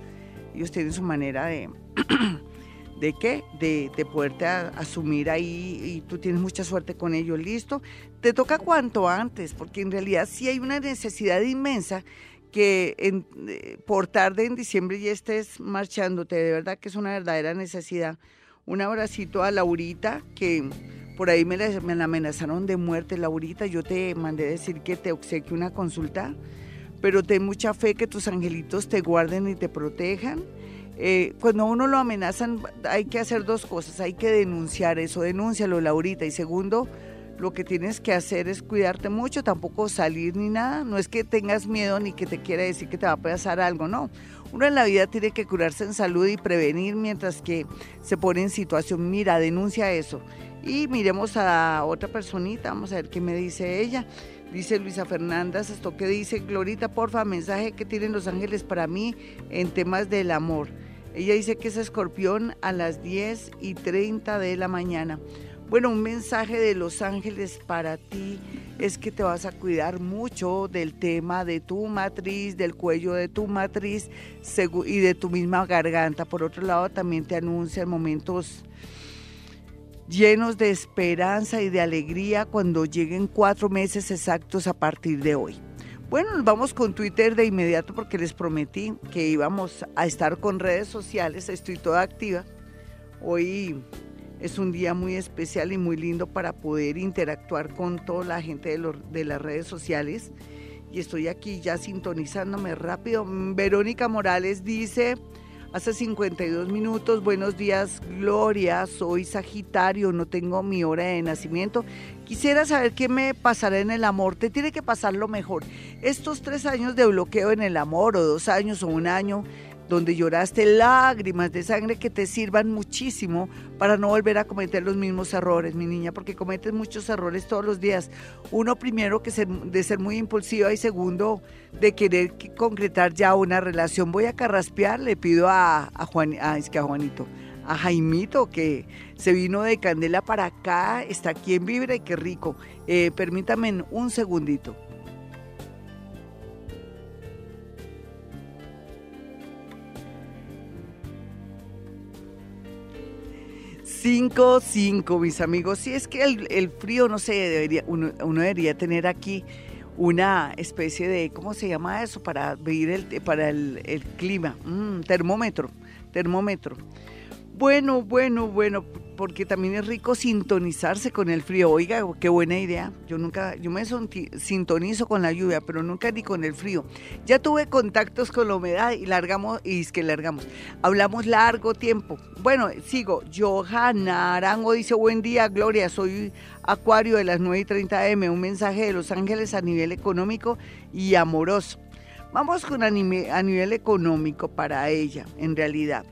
ellos tienen su manera de, *clears throat* ¿de qué? De, de poderte a- asumir ahí y tú tienes mucha suerte con ellos, listo. Te toca cuanto antes, porque en realidad sí hay una necesidad inmensa que en- eh, por tarde en diciembre ya estés marchándote, de verdad que es una verdadera necesidad. Un abracito a Laurita, que por ahí me la, me la amenazaron de muerte, Laurita, yo te mandé decir que te obsequie una consulta, pero ten mucha fe que tus angelitos te guarden y te protejan. Eh, cuando uno lo amenazan hay que hacer dos cosas, hay que denunciar eso, denúncialo Laurita, y segundo, lo que tienes que hacer es cuidarte mucho, tampoco salir ni nada. No es que tengas miedo ni que te quiera decir que te va a pasar algo, no. Uno en la vida tiene que curarse en salud y prevenir mientras que se pone en situación. Mira, denuncia eso. Y miremos a otra personita, vamos a ver qué me dice ella. Dice Luisa Fernández, esto que dice, Glorita, porfa, mensaje que tienen los ángeles para mí en temas del amor. Ella dice que es escorpión a las 10 y 30 de la mañana. Bueno, un mensaje de los ángeles para ti es que te vas a cuidar mucho del tema de tu matriz, del cuello de tu matriz y de tu misma garganta. Por otro lado, también te anuncian momentos llenos de esperanza y de alegría cuando lleguen cuatro meses exactos a partir de hoy. Bueno, nos vamos con Twitter de inmediato porque les prometí que íbamos a estar con redes sociales. Estoy toda activa. Hoy es un día muy especial y muy lindo para poder interactuar con toda la gente de, de las redes sociales. Y estoy aquí ya sintonizándome rápido. Verónica Morales dice, hace 52 minutos, buenos días Gloria, soy Sagitario, no tengo mi hora de nacimiento. Quisiera saber qué me pasará en el amor. Te tiene que pasar lo mejor. Estos tres años de bloqueo en el amor, o dos años o un año, donde lloraste lágrimas de sangre que te sirvan muchísimo para no volver a cometer los mismos errores, mi niña, porque cometes muchos errores todos los días. Uno primero que ser, de ser muy impulsiva y segundo de querer concretar ya una relación. Voy a carraspear, le pido a, Juan, ah, es que a Juanito, a Jaimito que se vino de Candela para acá, está aquí en Vibra y qué rico. Eh, permítame un segundito. 5, 5, mis amigos. Si es que el, frío, no sé, debería, uno, debería tener aquí una especie de, ¿cómo se llama eso? Para medir el, para el, clima. Mm, termómetro, termómetro. Bueno, bueno, bueno, porque también es rico sintonizarse con el frío. Oiga, qué buena idea. Yo nunca, yo me sintonizo con la lluvia, pero nunca ni con el frío. Ya tuve contactos con la humedad y largamos, y es que largamos. Hablamos largo tiempo. Bueno, sigo. Johanna Arango dice, buen día, Gloria, soy Acuario de las 9 y 30 M. Un mensaje de Los Ángeles a nivel económico y amoroso. Vamos con a nivel económico para ella, en realidad.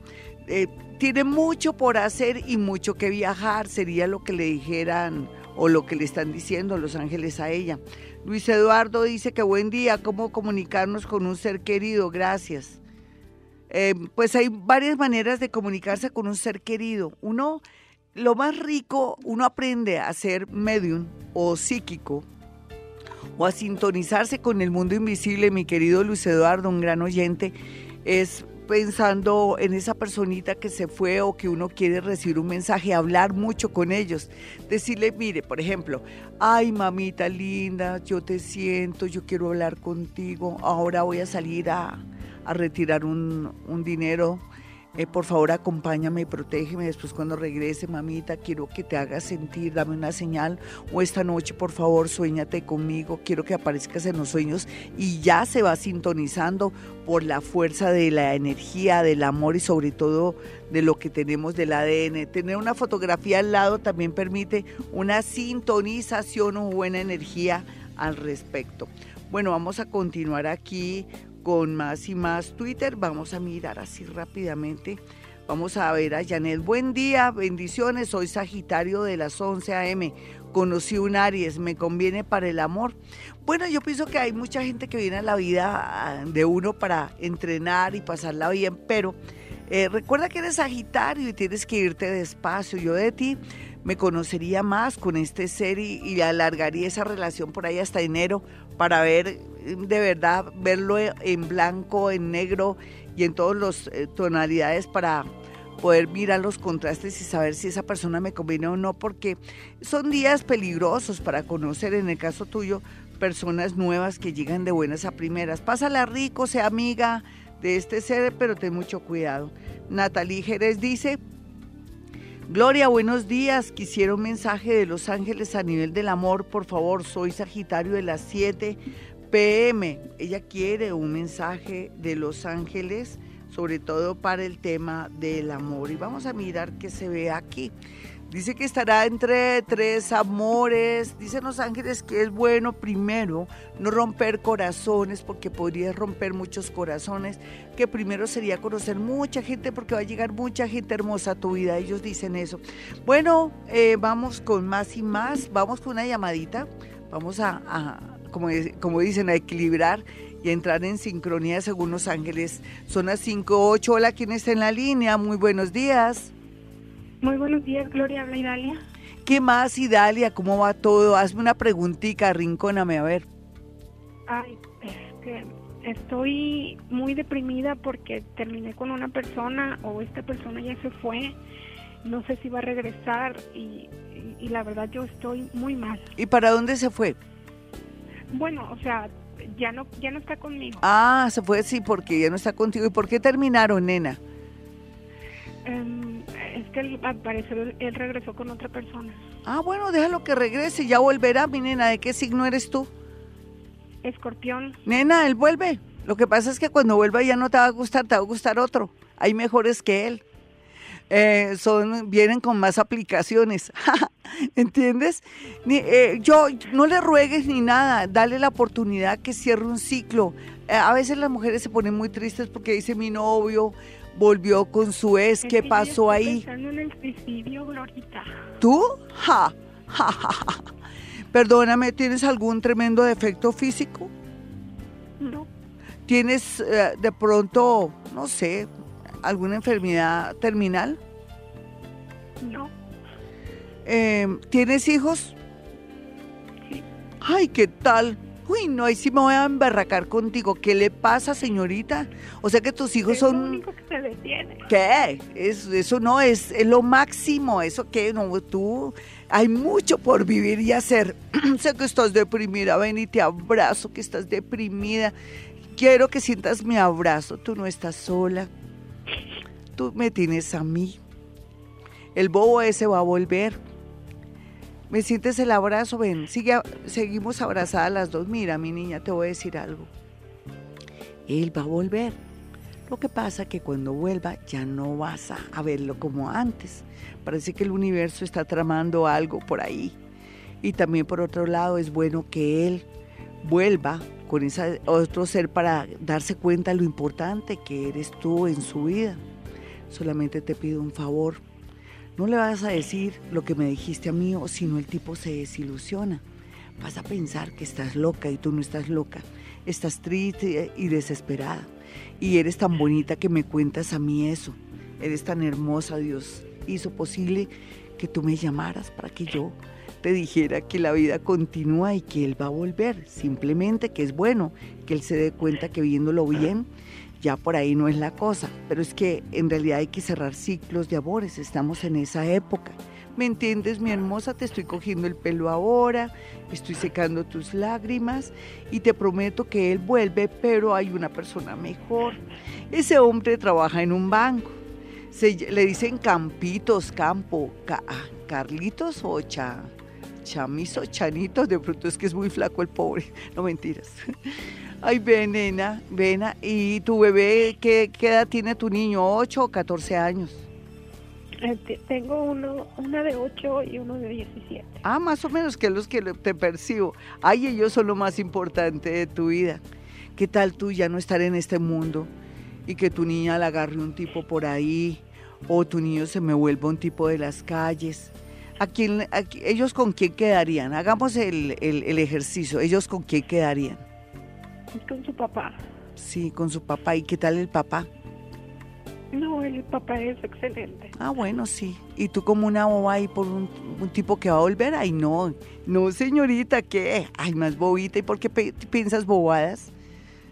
Eh, tiene mucho por hacer y mucho que viajar, sería lo que le dijeran o lo que le están diciendo los ángeles a ella. Luis Eduardo dice que buen día, ¿cómo comunicarnos con un ser querido? Gracias. Eh, pues hay varias maneras de comunicarse con un ser querido. Uno, lo más rico, uno aprende a ser medium o psíquico o a sintonizarse con el mundo invisible, mi querido Luis Eduardo, un gran oyente, es pensando en esa personita que se fue o que uno quiere recibir un mensaje, hablar mucho con ellos, decirle, mire, por ejemplo, ay mamita linda, yo te siento, yo quiero hablar contigo, ahora voy a salir a, retirar un, un dinero eh, por favor acompáñame y protégeme después cuando regrese, mamita, quiero que te hagas sentir, dame una señal, o esta noche por favor sueñate conmigo, quiero que aparezcas en los sueños y ya se va sintonizando por la fuerza de la energía, del amor y sobre todo de lo que tenemos del ADN. Tener una fotografía al lado también permite una sintonización o buena energía al respecto. Bueno, vamos a continuar aquí con más y más Twitter. Vamos a mirar así rápidamente. Vamos a ver a Janet. Buen día, bendiciones. Soy Sagitario de las 11 a.m. Conocí un Aries, me conviene para el amor. Bueno, yo pienso que hay mucha gente que viene a la vida ah, de uno para entrenar y pasarla bien, pero eh, recuerda que eres Sagitario y tienes que irte despacio. Yo de ti me conocería más con este ser y, alargaría esa relación por ahí hasta enero para ver de verdad, verlo en blanco, en negro y en todas las eh, tonalidades para poder mirar los contrastes y saber si esa persona me conviene o no, porque son días peligrosos para conocer, en el caso tuyo, personas nuevas que llegan de buenas a primeras. Pásala rico, sea amiga de este ser, pero ten mucho cuidado. Natalie Jerez dice, Gloria, buenos días. Quisiera un mensaje de Los Ángeles a nivel del amor, por favor. Soy Sagitario de las 7 pm. Ella quiere un mensaje de Los Ángeles, sobre todo para el tema del amor. Y vamos a mirar qué se ve aquí. Dice que estará entre tres amores. Dicen los ángeles que es bueno primero no romper corazones porque podría romper muchos corazones. Que primero sería conocer mucha gente porque va a llegar mucha gente hermosa a tu vida. Ellos dicen eso. Bueno, eh, vamos con más y más. Vamos con una llamadita. Vamos a, como dicen, a equilibrar y entrar en sincronía según los ángeles. Son las 5.8. Hola, ¿quién está en la línea? Muy buenos días. Muy buenos días, Gloria, habla Idalia. ¿Qué más, Idalia? ¿Cómo va todo? Hazme una preguntita, rincóname, a ver. Ay, es que estoy muy deprimida porque terminé con una persona o esta persona ya se fue. No sé si va a regresar y, y la verdad yo estoy muy mal. ¿Y para dónde se fue? Bueno, o sea, ya no, ya no está conmigo. Ah, se fue, sí, porque ya no está contigo. ¿Y por qué terminaron, nena? Um, es que al parecer él regresó con otra persona. Ah, bueno, déjalo que regrese, ya volverá, mi nena. ¿De qué signo eres tú? Escorpión. Nena, él vuelve. Lo que pasa es que cuando vuelva ya no te va a gustar, te va a gustar otro. Hay mejores que él. eh, son, vienen con más aplicaciones. *laughs* ¿Entiendes? Ni, eh, yo no le ruegues ni nada, dale la oportunidad que cierre un ciclo. Eh, a veces las mujeres se ponen muy tristes porque dice mi novio volvió con su ex, ¿qué pasó ahí? Pensando en el suicidio, Glorita. ¿Tú? Ja, ja, ja, ja. Perdóname, ¿tienes algún tremendo defecto físico? No, ¿Tienes eh, de pronto, no sé, alguna enfermedad terminal? no, Eh, ¿Tienes hijos? Sí. Ay, ¿qué tal? Uy, no, ahí sí me voy a emberracar contigo. ¿Qué le pasa, señorita? O sea que tus hijos es lo son... único que se detiene. ¿Qué? Es- eso no es, es lo máximo. ¿Eso qué? No, tú... Hay mucho por vivir y hacer. *clears throat* sé que estás deprimida. Ven y te abrazo, que estás deprimida. Quiero que sientas mi abrazo. Tú no estás sola. Tú me tienes a mí. El bobo ese va a volver. ¿Me sientes el abrazo? Ven, sigue, seguimos abrazadas las dos. Mira, mi niña, te voy a decir algo. Él va a volver. Lo que pasa que cuando vuelva ya no vas a, a verlo como antes. Parece que el universo está tramando algo por ahí. Y también por otro lado es bueno que él vuelva con ese otro ser para darse cuenta de lo importante que eres tú en su vida. Solamente te pido un favor. No le vas a decir lo que me dijiste a mí o si no el tipo se desilusiona. Vas a pensar que estás loca y tú no estás loca. Estás triste y desesperada. Y eres tan bonita que me cuentas a mí eso. Eres tan hermosa, Dios hizo posible que tú me llamaras para que yo te dijera que la vida continúa y que Él va a volver. Simplemente que es bueno que Él se dé cuenta que viéndolo bien, ya por ahí no es la cosa. Pero es que en realidad hay que cerrar ciclos de amores. Estamos en esa época. ¿Me entiendes, mi hermosa? Te estoy cogiendo el pelo ahora, estoy secando tus lágrimas y te prometo que él vuelve, pero hay una persona mejor. Ese hombre trabaja en un banco. Se, le dicen Campitos, Campo, Ca- ah, Carlitos o Cha, Chamizo, Chanito, de pronto es que es muy flaco el pobre, no mentiras. Ay, ven, nena, ¿y tu bebé qué, qué edad tiene tu niño? ¿8 o 14 años? Eh, te- Tengo uno, una de 8 y uno de 17. Ah, más o menos que los que te percibo. Ay, ellos son lo más importante de tu vida. ¿Qué tal tú ya no estar en este mundo y que tu niña la agarre un tipo por ahí o tu niño se me vuelva un tipo de las calles? ¿A quién, a ¿Ellos con quién quedarían? Hagamos el, el- el ejercicio. ¿Ellos con quién quedarían? Con su papá. Sí, con su papá. ¿Y qué tal el papá? No, el papá es excelente. Ah, bueno, sí. ¿Y tú como una boba ahí por un, un tipo que va a volver? Ay, no. No, señorita, ¿qué? Ay, más bobita. ¿Y por qué piensas bobadas?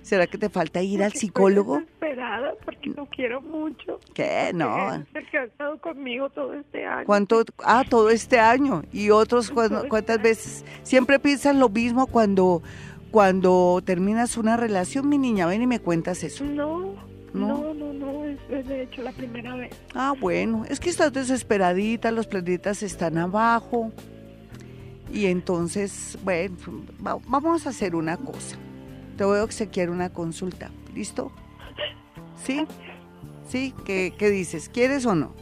¿Será que te falta ir al psicólogo? Estoy desesperada porque lo quiero mucho. ¿Qué? No. Que ha estado conmigo todo este año. ¿Cuánto? Ah, todo este año. ¿Y otros este cuántas año. veces? Siempre piensas lo mismo cuando, cuando terminas una relación, mi niña. Ven y me cuentas eso. No, No. no, no, no, es, es de hecho la primera vez. Ah, bueno, es que estás desesperadita, los planetas están abajo. Y entonces, bueno, va- vamos a hacer una cosa. Te voy a obsequiar una consulta. ¿Listo? ¿Sí? ¿Sí? ¿Qué, qué dices? ¿Quieres o no?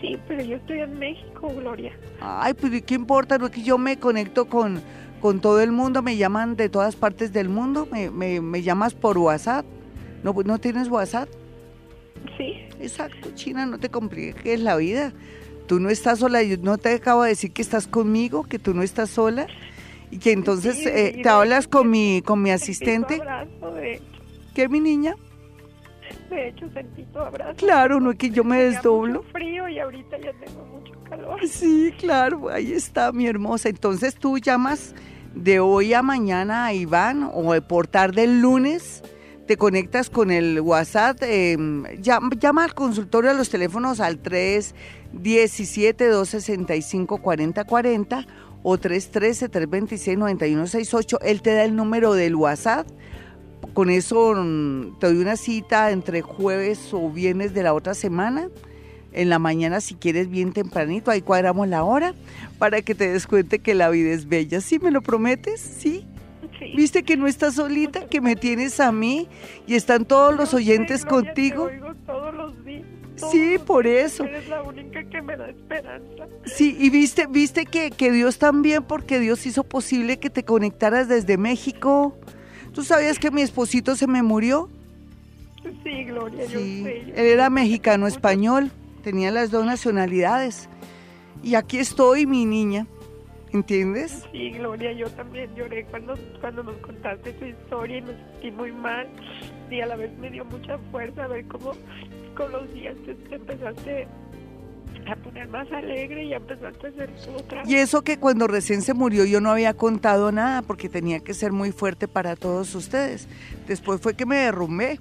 Sí, pero yo estoy en México, Gloria. Ay, pues ¿y ¿qué importa? No es que yo me conecto con, con todo el mundo, me llaman de todas partes del mundo, me, me, me llamas por WhatsApp. ¿No, ¿No tienes WhatsApp? Sí, Exacto, China, no te compliques la vida. Tú no estás sola, yo no te acabo de decir que estás conmigo, que tú no estás sola y que entonces Sí, eh, te hablas con mi con mi *laughs* asistente. de ¿Qué, mi niña? De hecho sentí tu abrazo. Claro, no es que yo me desdoblo. mucho frío y ahorita ya tengo mucho calor. Sí, claro, ahí está mi hermosa. Entonces tú llamas de hoy a mañana a Iván o por tarde el lunes, te conectas con el WhatsApp, eh, llama, llama al consultorio a los teléfonos al 317-265-4040 o 313-326-9168. Él te da el número del WhatsApp. Con eso mm, te doy una cita entre jueves o viernes de la otra semana en la mañana si quieres bien tempranito, ahí cuadramos la hora para que te des cuenta que la vida es bella. ¿Sí me lo prometes? ¿Sí? Sí. ¿Viste que no estás solita, que me tienes a mí y están todos los oyentes Gloria, contigo? Te oigo todos los días. Sí, por eso. Eres la única que me da esperanza. Sí, y viste, viste que, que Dios también, porque Dios hizo posible que te conectaras desde México. ¿Tú sabías que mi esposito se me murió? Sí, Gloria, yo Sí, sé. yo él era sé. mexicano-español, tenía las dos nacionalidades. Y aquí estoy, mi niña, ¿entiendes? Sí, Gloria, yo también lloré cuando, cuando nos contaste tu historia y me sentí muy mal. Y a la vez me dio mucha fuerza ver cómo con los días te, te empezaste a poner más alegre y empezaste a hacer otra. Y eso que cuando recién se murió yo no había contado nada porque tenía que ser muy fuerte para todos ustedes. Después fue que me derrumbé,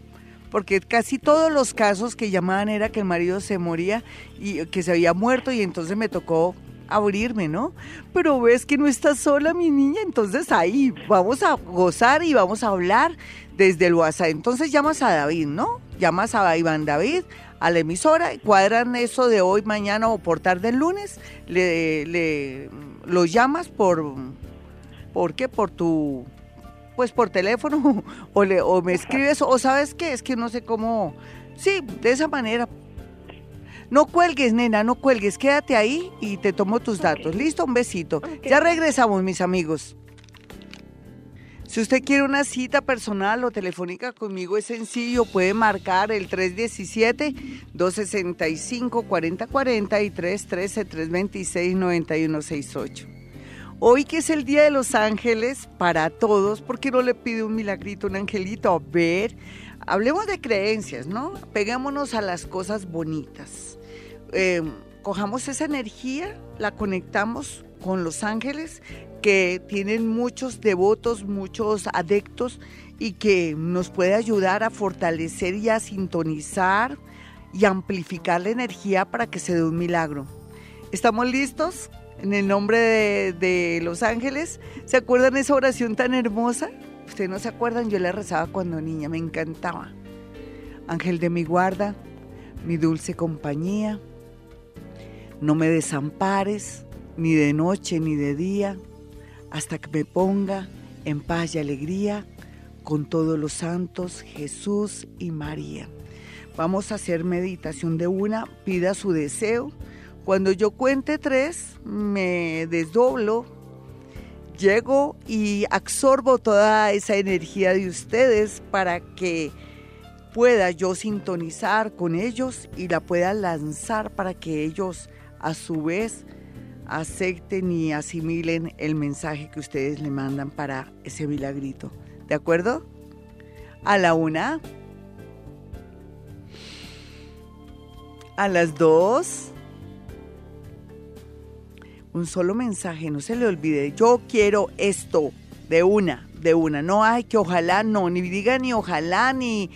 porque casi todos los casos que llamaban era que el marido se moría y que se había muerto y entonces me tocó abrirme, ¿no? Pero ves que no estás sola, mi niña, entonces ahí vamos a gozar y vamos a hablar desde el WhatsApp. Entonces llamas a David, ¿no? Llamas a Iván David, a la emisora, y cuadran eso de hoy, mañana o por tarde el lunes, le, le lo llamas por, ¿por qué? Por tu, pues por teléfono, *laughs* o, le, o me escribes, o sabes qué, es que no sé cómo, sí, de esa manera. No cuelgues, nena, no cuelgues, quédate ahí y te tomo tus datos. Listo, un besito. Ya regresamos, mis amigos. Si usted quiere una cita personal o telefónica conmigo es sencillo, puede marcar el 317-265-4040 y 313-326-9168. Hoy que es el Día de los Ángeles para todos, ¿por qué no le pide un milagrito, un angelito? A ver, hablemos de creencias, ¿no? Peguémonos a las cosas bonitas. Eh, cojamos esa energía, la conectamos con los ángeles que tienen muchos devotos, muchos adeptos y que nos puede ayudar a fortalecer y a sintonizar y amplificar la energía para que se dé un milagro. ¿Estamos listos? En el nombre de, los ángeles, ¿se acuerdan esa oración tan hermosa? Ustedes no se acuerdan, yo la rezaba cuando niña, me encantaba. Ángel de mi guarda, mi dulce compañía, no me desampares, ni de noche ni de día, hasta que me ponga en paz y alegría con todos los santos, Jesús y María. Vamos a hacer meditación de una, pida su deseo. Cuando yo cuente tres, me desdoblo, llego y absorbo toda esa energía de ustedes para que pueda yo sintonizar con ellos y la pueda lanzar para que ellos a su vez acepten y asimilen el mensaje que ustedes le mandan para ese milagrito. ¿De acuerdo? A la una. A las dos. Un solo mensaje, no se le olvide. Yo quiero esto, de una, de una. No hay que ojalá, no, ni diga ni ojalá, ni,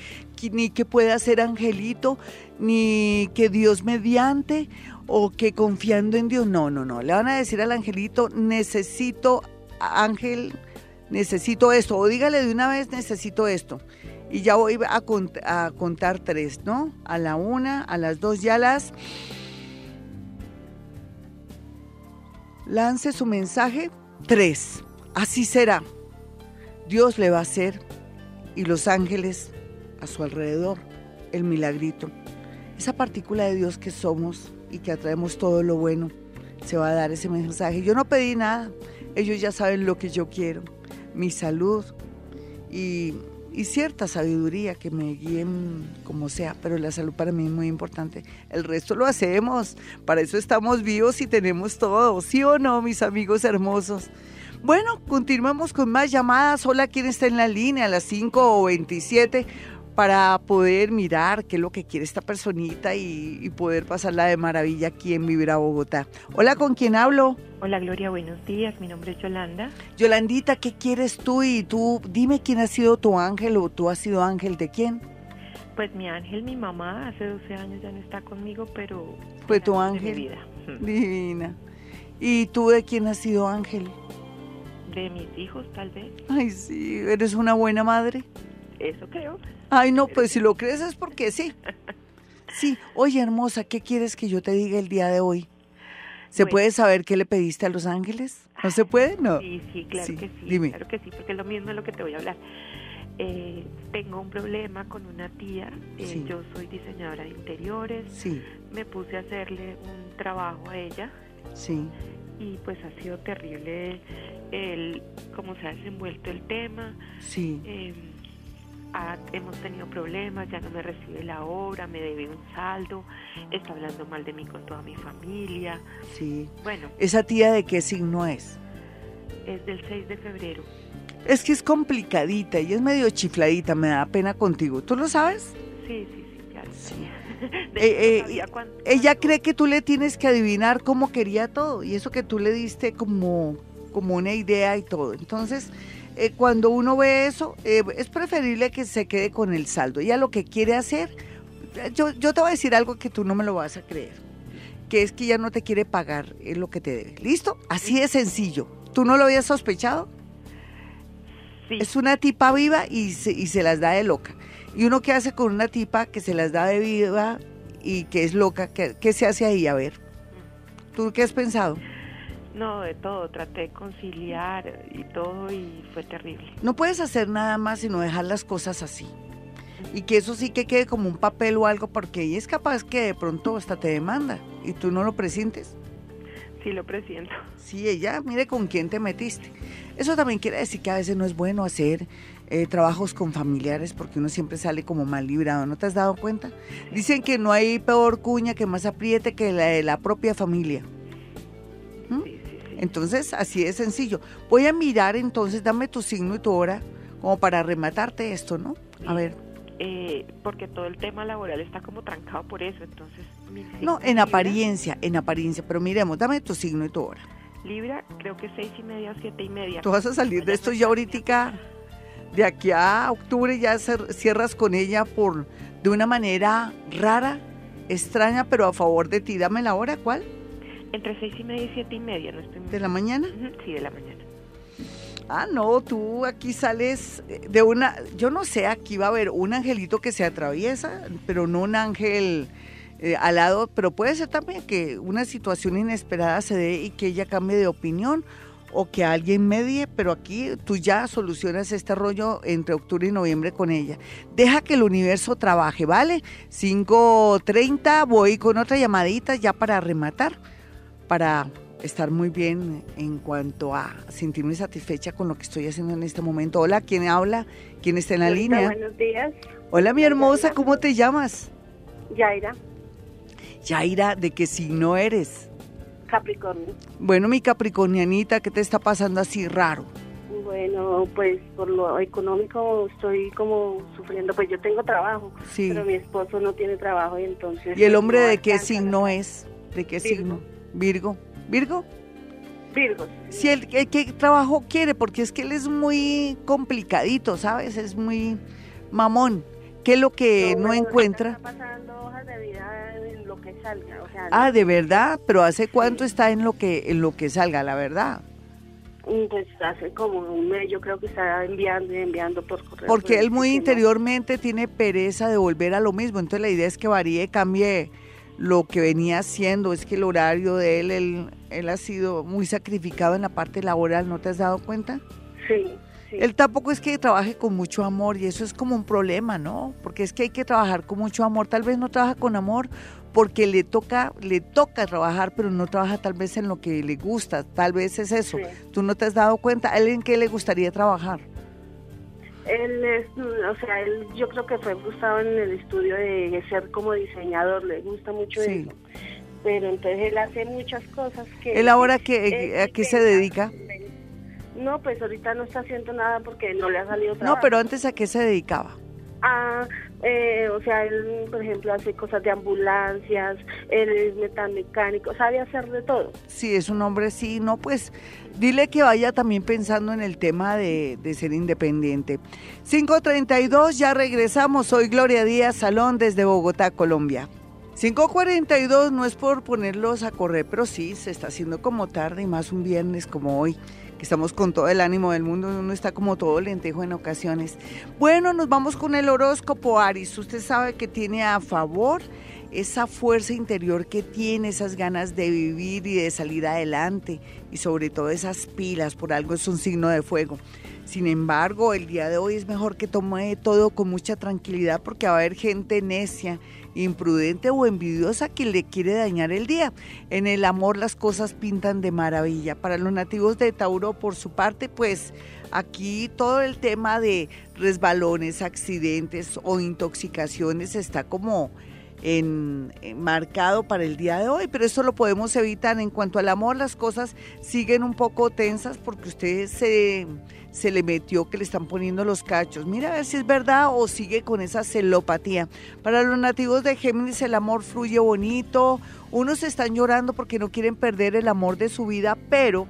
ni que pueda ser angelito, ni que Dios mediante, o que confiando en Dios. No, no, no. Le van a decir al angelito, necesito, ángel, necesito esto. O dígale de una vez, necesito esto. Y ya voy a, cont a contar tres, ¿no? A la una, a las dos y a las... Lance su mensaje. Tres. Así será. Dios le va a hacer y los ángeles a su alrededor el milagrito. Esa partícula de Dios que somos y que atraemos todo lo bueno, se va a dar ese mensaje. Yo no pedí nada, ellos ya saben lo que yo quiero, mi salud y, cierta sabiduría que me guíen como sea, pero la salud para mí es muy importante. El resto lo hacemos, para eso estamos vivos y tenemos todo, ¿sí o no, mis amigos hermosos? Bueno, continuamos con más llamadas. Hola, ¿quién está en la línea? A las 5 o 27 para poder mirar qué es lo que quiere esta personita y, y, poder pasarla de maravilla aquí en Vivir a Bogotá. Hola, ¿con quién hablo? Hola Gloria, buenos días. Mi nombre es Yolanda. Yolandita, ¿qué quieres tú? Y tú, dime quién ha sido tu ángel o tú has sido ángel de quién. Pues mi ángel, mi mamá, hace 12 años ya no está conmigo, pero... Fue tu ángel. De mi vida. *laughs* Divina. ¿Y tú de quién has sido ángel? De mis hijos, tal vez. Ay, sí, ¿eres una buena madre? Eso creo. Ay, no, pues si lo crees es porque sí. Sí, oye hermosa, ¿qué quieres que yo te diga el día de hoy? ¿Se Bueno. puede saber qué le pediste a los ángeles? ¿No se puede? No. Sí, sí, claro Sí, que sí. dime. Claro que sí, porque lo mismo es lo que te voy a hablar. Eh, tengo un problema con una tía, eh, Sí. yo soy diseñadora de interiores, Sí, me puse a hacerle un trabajo a ella sí, y pues ha sido terrible el cómo se ha desenvuelto el tema. sí. Eh, hemos tenido problemas, ya no me recibe la obra, me debe un saldo, está hablando mal de mí con toda mi familia. Sí. Bueno, ¿Esa tía de qué signo es? es del 6 de febrero. Es que es complicadita y es medio chifladita, me da pena contigo. ¿Tú lo sabes? Sí, sí, sí, ya lo Sí. *laughs* Eh, eh, sabía cuán- Ella cuánto- cree que tú le tienes que adivinar cómo quería todo y eso que tú le diste como, como una idea y todo. Entonces, eh, cuando uno ve eso, eh, es preferible que se quede con el saldo. Ella lo que quiere hacer, eh, yo, yo te voy a decir algo que tú no me lo vas a creer, que es que ella no te quiere pagar lo que te debe. ¿Listo? Así de sencillo. ¿Tú no lo habías sospechado? Sí, Es una tipa viva y se, y se las da de loca. ¿Y uno qué hace con una tipa que se las da de viva y que es loca? ¿Qué, qué se hace ahí? A ver. ¿Tú qué has pensado? No, de todo, traté de conciliar y todo y fue terrible. No puedes hacer nada más sino dejar las cosas así. Y que eso sí que quede como un papel o algo, porque ella es capaz que de pronto hasta te demanda y tú no lo presientes. Sí, lo presiento. Sí, ella, mire con quién te metiste. Eso también quiere decir que a veces no es bueno hacer eh, trabajos con familiares porque uno siempre sale como mal librado, ¿no te has dado cuenta? Dicen que no hay peor cuña que más apriete que la de la propia familia. Entonces, así de sencillo. Voy a mirar entonces, dame tu signo y tu hora como para rematarte esto, ¿no? A ver. Eh, porque todo el tema laboral está como trancado por eso, entonces... mi signo No, en apariencia, en apariencia, pero miremos, dame tu signo y tu hora. Libra, creo que seis y media, siete y media. Tú vas a salir de esto no ya ahorita, de aquí a octubre ya cierras con ella por de una manera rara, extraña, pero a favor de ti. Dame la hora, ¿cuál? Entre seis y media y siete y media, no estoy ¿De la mañana? Sí, de la mañana. Ah, no, tú aquí sales de una, yo no sé, aquí va a haber un angelito que se atraviesa, pero no un ángel eh, al lado, pero puede ser también que una situación inesperada se dé y que ella cambie de opinión o que alguien medie, pero aquí tú ya solucionas este rollo entre octubre y noviembre con ella. Deja que el universo trabaje, ¿vale? 5.30, voy con otra llamadita ya para rematar, para estar muy bien en cuanto a sentirme satisfecha con lo que estoy haciendo en este momento. Hola, ¿quién habla? ¿Quién está en la línea? Buenos días, Hola, mi hermosa, ¿cómo te llamas? Yaira, Yaira, ¿de qué signo eres? Capricornio. Bueno, mi capricornianita, ¿qué te está pasando así raro? Bueno, pues por lo económico estoy como sufriendo, pues yo tengo trabajo, Sí. pero mi esposo no tiene trabajo y entonces... ¿Y el hombre no de qué signo la- es? ¿De qué Virgo. signo? Virgo. ¿Virgo? Virgo. Si él, ¿qué, qué trabajo quiere? Porque es que él es muy complicadito, ¿sabes? Es muy mamón. ¿Qué es lo que no, encuentra? Está pasando hojas de vida en lo que salga, o sea... Ah, de verdad, pero ¿hace cuánto está en lo que en lo que salga, la verdad? mm, Pues hace como un mes yo creo que está enviando y enviando por correo. Porque él muy que no. interiormente tiene pereza de volver a lo mismo, entonces la idea es que varíe, cambie lo que venía haciendo, es que el horario de él, él, él ha sido muy sacrificado en la parte laboral, ¿no te has dado cuenta? Sí, sí. Él tampoco es que trabaje con mucho amor y eso es como un problema, ¿no? Porque es que hay que trabajar con mucho amor. Tal vez no trabaja con amor porque le toca, le toca trabajar, pero no trabaja tal vez en lo que le gusta. Tal vez es eso. Sí. Tú no te has dado cuenta. ¿A él en qué le gustaría trabajar? Él es, o sea, él yo creo que fue frustrado en el estudio de ser como diseñador, le gusta mucho Sí. eso. Pero entonces él hace muchas cosas que... ¿Él ahora qué, él a qué se dedica? No, pues ahorita no está haciendo nada porque no le ha salido No, trabajo. pero antes a qué se dedicaba. Ah, eh, o sea, él, por ejemplo, hace cosas de ambulancias, él es metalmecánico, sabe hacer de todo. Sí, es un hombre, sí, no, pues dile que vaya también pensando en el tema de, de ser independiente. 532, ya regresamos. Soy Gloria Díaz Salón desde Bogotá, Colombia. 542 no es por ponerlos a correr, pero sí, se está haciendo como tarde y más un viernes como hoy, estamos con todo el ánimo del mundo, uno está como todo lentejo en ocasiones. Bueno, nos vamos con el horóscopo Aris. Usted sabe que tiene a favor esa fuerza interior que tiene, esas ganas de vivir y de salir adelante y sobre todo esas pilas, por algo es un signo de fuego. Sin embargo, el día de hoy es mejor que tome todo con mucha tranquilidad porque va a haber gente necia, imprudente o envidiosa que le quiere dañar el día. En el amor las cosas pintan de maravilla. Para los nativos de Tauro, por su parte, pues aquí todo el tema de resbalones, accidentes o intoxicaciones está como en, marcado para el día de hoy, pero eso lo podemos evitar. En cuanto al amor, las cosas siguen un poco tensas porque usted se, se le metió que le están poniendo los cachos. Mira a ver si es verdad o sigue con esa celopatía. Para los nativos de Géminis el amor fluye bonito, unos están llorando porque no quieren perder el amor de su vida, pero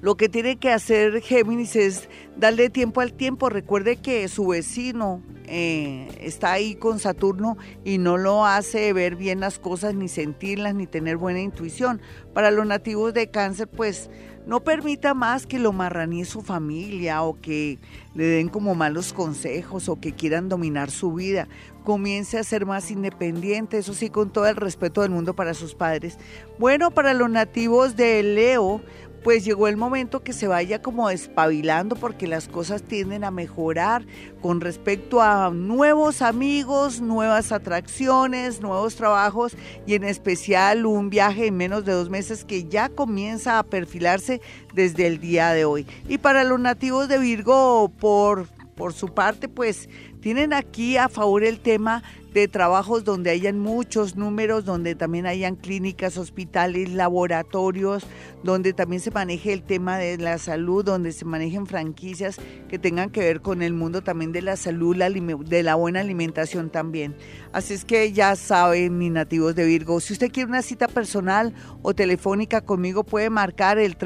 lo que tiene que hacer Géminis es darle tiempo al tiempo. Recuerde que su vecino eh, está ahí con Saturno y no lo hace ver bien las cosas, ni sentirlas, ni tener buena intuición. Para los nativos de cáncer, pues no permita más que lo marranee su familia o que le den como malos consejos o que quieran dominar su vida. Comience a ser más independiente, eso sí, con todo el respeto del mundo para sus padres. Bueno, para los nativos de Leo, pues llegó el momento que se vaya como despabilando porque las cosas tienden a mejorar con respecto a nuevos amigos, nuevas atracciones, nuevos trabajos y en especial un viaje en menos de dos meses que ya comienza a perfilarse desde el día de hoy. Y para los nativos de Virgo, por, por su parte, pues tienen aquí a favor el tema de trabajos donde hayan muchos números, donde también hayan clínicas, hospitales, laboratorios, donde también se maneje el tema de la salud, donde se manejen franquicias que tengan que ver con el mundo también de la salud, de la buena alimentación también. Así es que ya saben, mis nativos de Virgo, si usted quiere una cita personal o telefónica conmigo, puede marcar el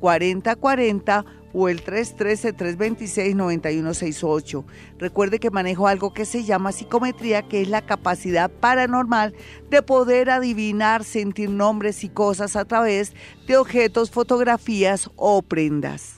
317-265-4040 o el 313-326-9168. Recuerde que manejo algo que se llama psicometría, que es la capacidad paranormal de poder adivinar, sentir nombres y cosas a través de objetos, fotografías o prendas.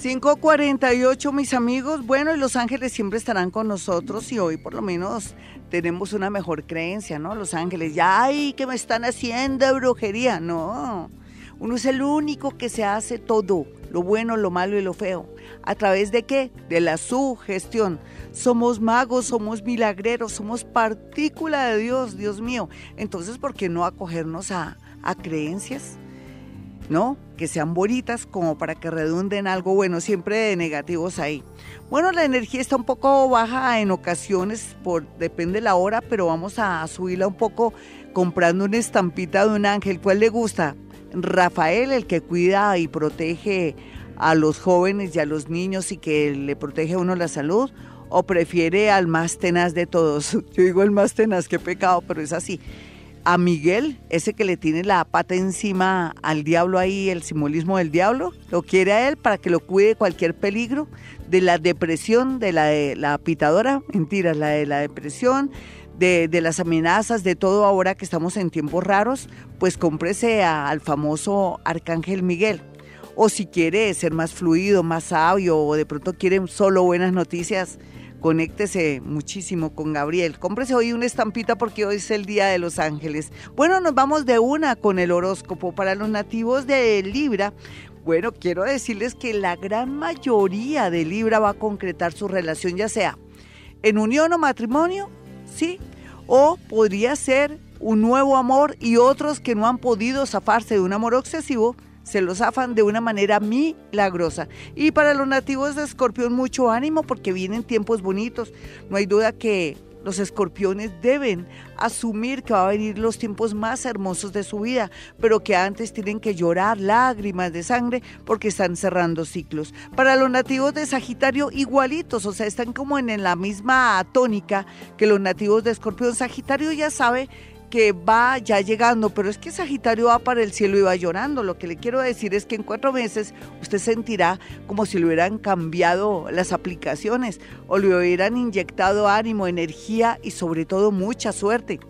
548 mis amigos, bueno, y Los Ángeles siempre estarán con nosotros y hoy por lo menos tenemos una mejor creencia, ¿no? Los Ángeles, ya, ay, que me están haciendo brujería, no. Uno es el único que se hace todo lo bueno, lo malo y lo feo. ¿A través de qué? De la sugestión. Somos magos, somos milagreros, somos partícula de Dios, Dios mío. Entonces, ¿por qué no acogernos a, a creencias? ¿No? Que sean bonitas como para que redunden algo bueno, siempre de negativos ahí. Bueno, la energía está un poco baja en ocasiones, por, depende de la hora, pero vamos a subirla un poco comprando una estampita de un ángel. ¿Cuál le gusta? Rafael, el que cuida y protege a los jóvenes y a los niños y que le protege a uno la salud, o prefiere al más tenaz de todos. *laughs* Yo digo el más tenaz, qué pecado, pero es así. A Miguel, ese que le tiene la pata encima al diablo ahí, el simbolismo del diablo, lo quiere a él para que lo cuide de cualquier peligro, de la depresión, de la de la pitadora, mentiras, la de la depresión, de, las amenazas, de todo ahora que estamos en tiempos raros, pues cómprese al famoso Arcángel Miguel. O si quiere ser más fluido, más sabio, o de pronto quiere solo buenas noticias, conéctese muchísimo con Gabriel. Cómprese hoy una estampita porque hoy es el Día de los Ángeles. Bueno, nos vamos de una con el horóscopo. Para los nativos de Libra, bueno, quiero decirles que la gran mayoría de Libra va a concretar su relación, ya sea en unión o matrimonio ¿sí? O podría ser un nuevo amor y otros que no han podido zafarse de un amor excesivo, se lo zafan de una manera milagrosa. Y para los nativos de Escorpión, mucho ánimo porque vienen tiempos bonitos. No hay duda que los escorpiones deben asumir que va a venir los tiempos más hermosos de su vida, pero que antes tienen que llorar lágrimas de sangre porque están cerrando ciclos. Para los nativos de Sagitario, igualitos, o sea, están como en la misma tónica que los nativos de Escorpión. Sagitario ya sabe va ya llegando, pero es que Sagitario va para el cielo y va llorando. Lo que le quiero decir es que en cuatro meses usted sentirá como si le hubieran cambiado las aplicaciones o le hubieran inyectado ánimo, energía y sobre todo mucha suerte.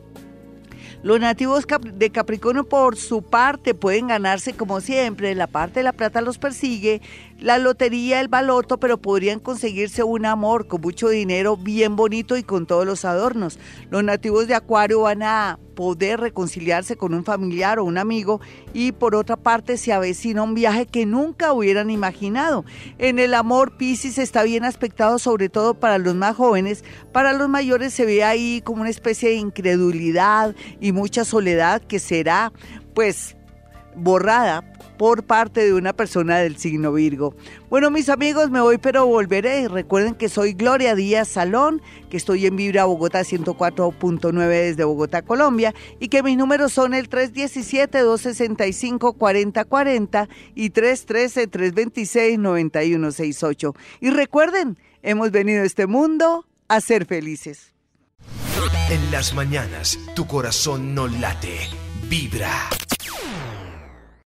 Los nativos de Capricornio por su parte pueden ganarse como siempre, la parte de la plata los persigue, la lotería, el baloto, pero podrían conseguirse un amor con mucho dinero, bien bonito y con todos los adornos. Los nativos de Acuario van a poder reconciliarse con un familiar o un amigo y por otra parte se avecina un viaje que nunca hubieran imaginado. En el amor, Pisces está bien aspectado sobre todo para los más jóvenes, para los mayores se ve ahí como una especie de incredulidad y mucha soledad que será pues borrada por parte de una persona del signo Virgo. Bueno, mis amigos, me voy pero volveré. Recuerden que soy Gloria Díaz Salón, que estoy en Vibra Bogotá 104.9 desde Bogotá, Colombia, y que mis números son el 317-265-4040 y 313-326-9168. Y recuerden, hemos venido a este mundo a ser felices. En las mañanas, tu corazón no late, vibra.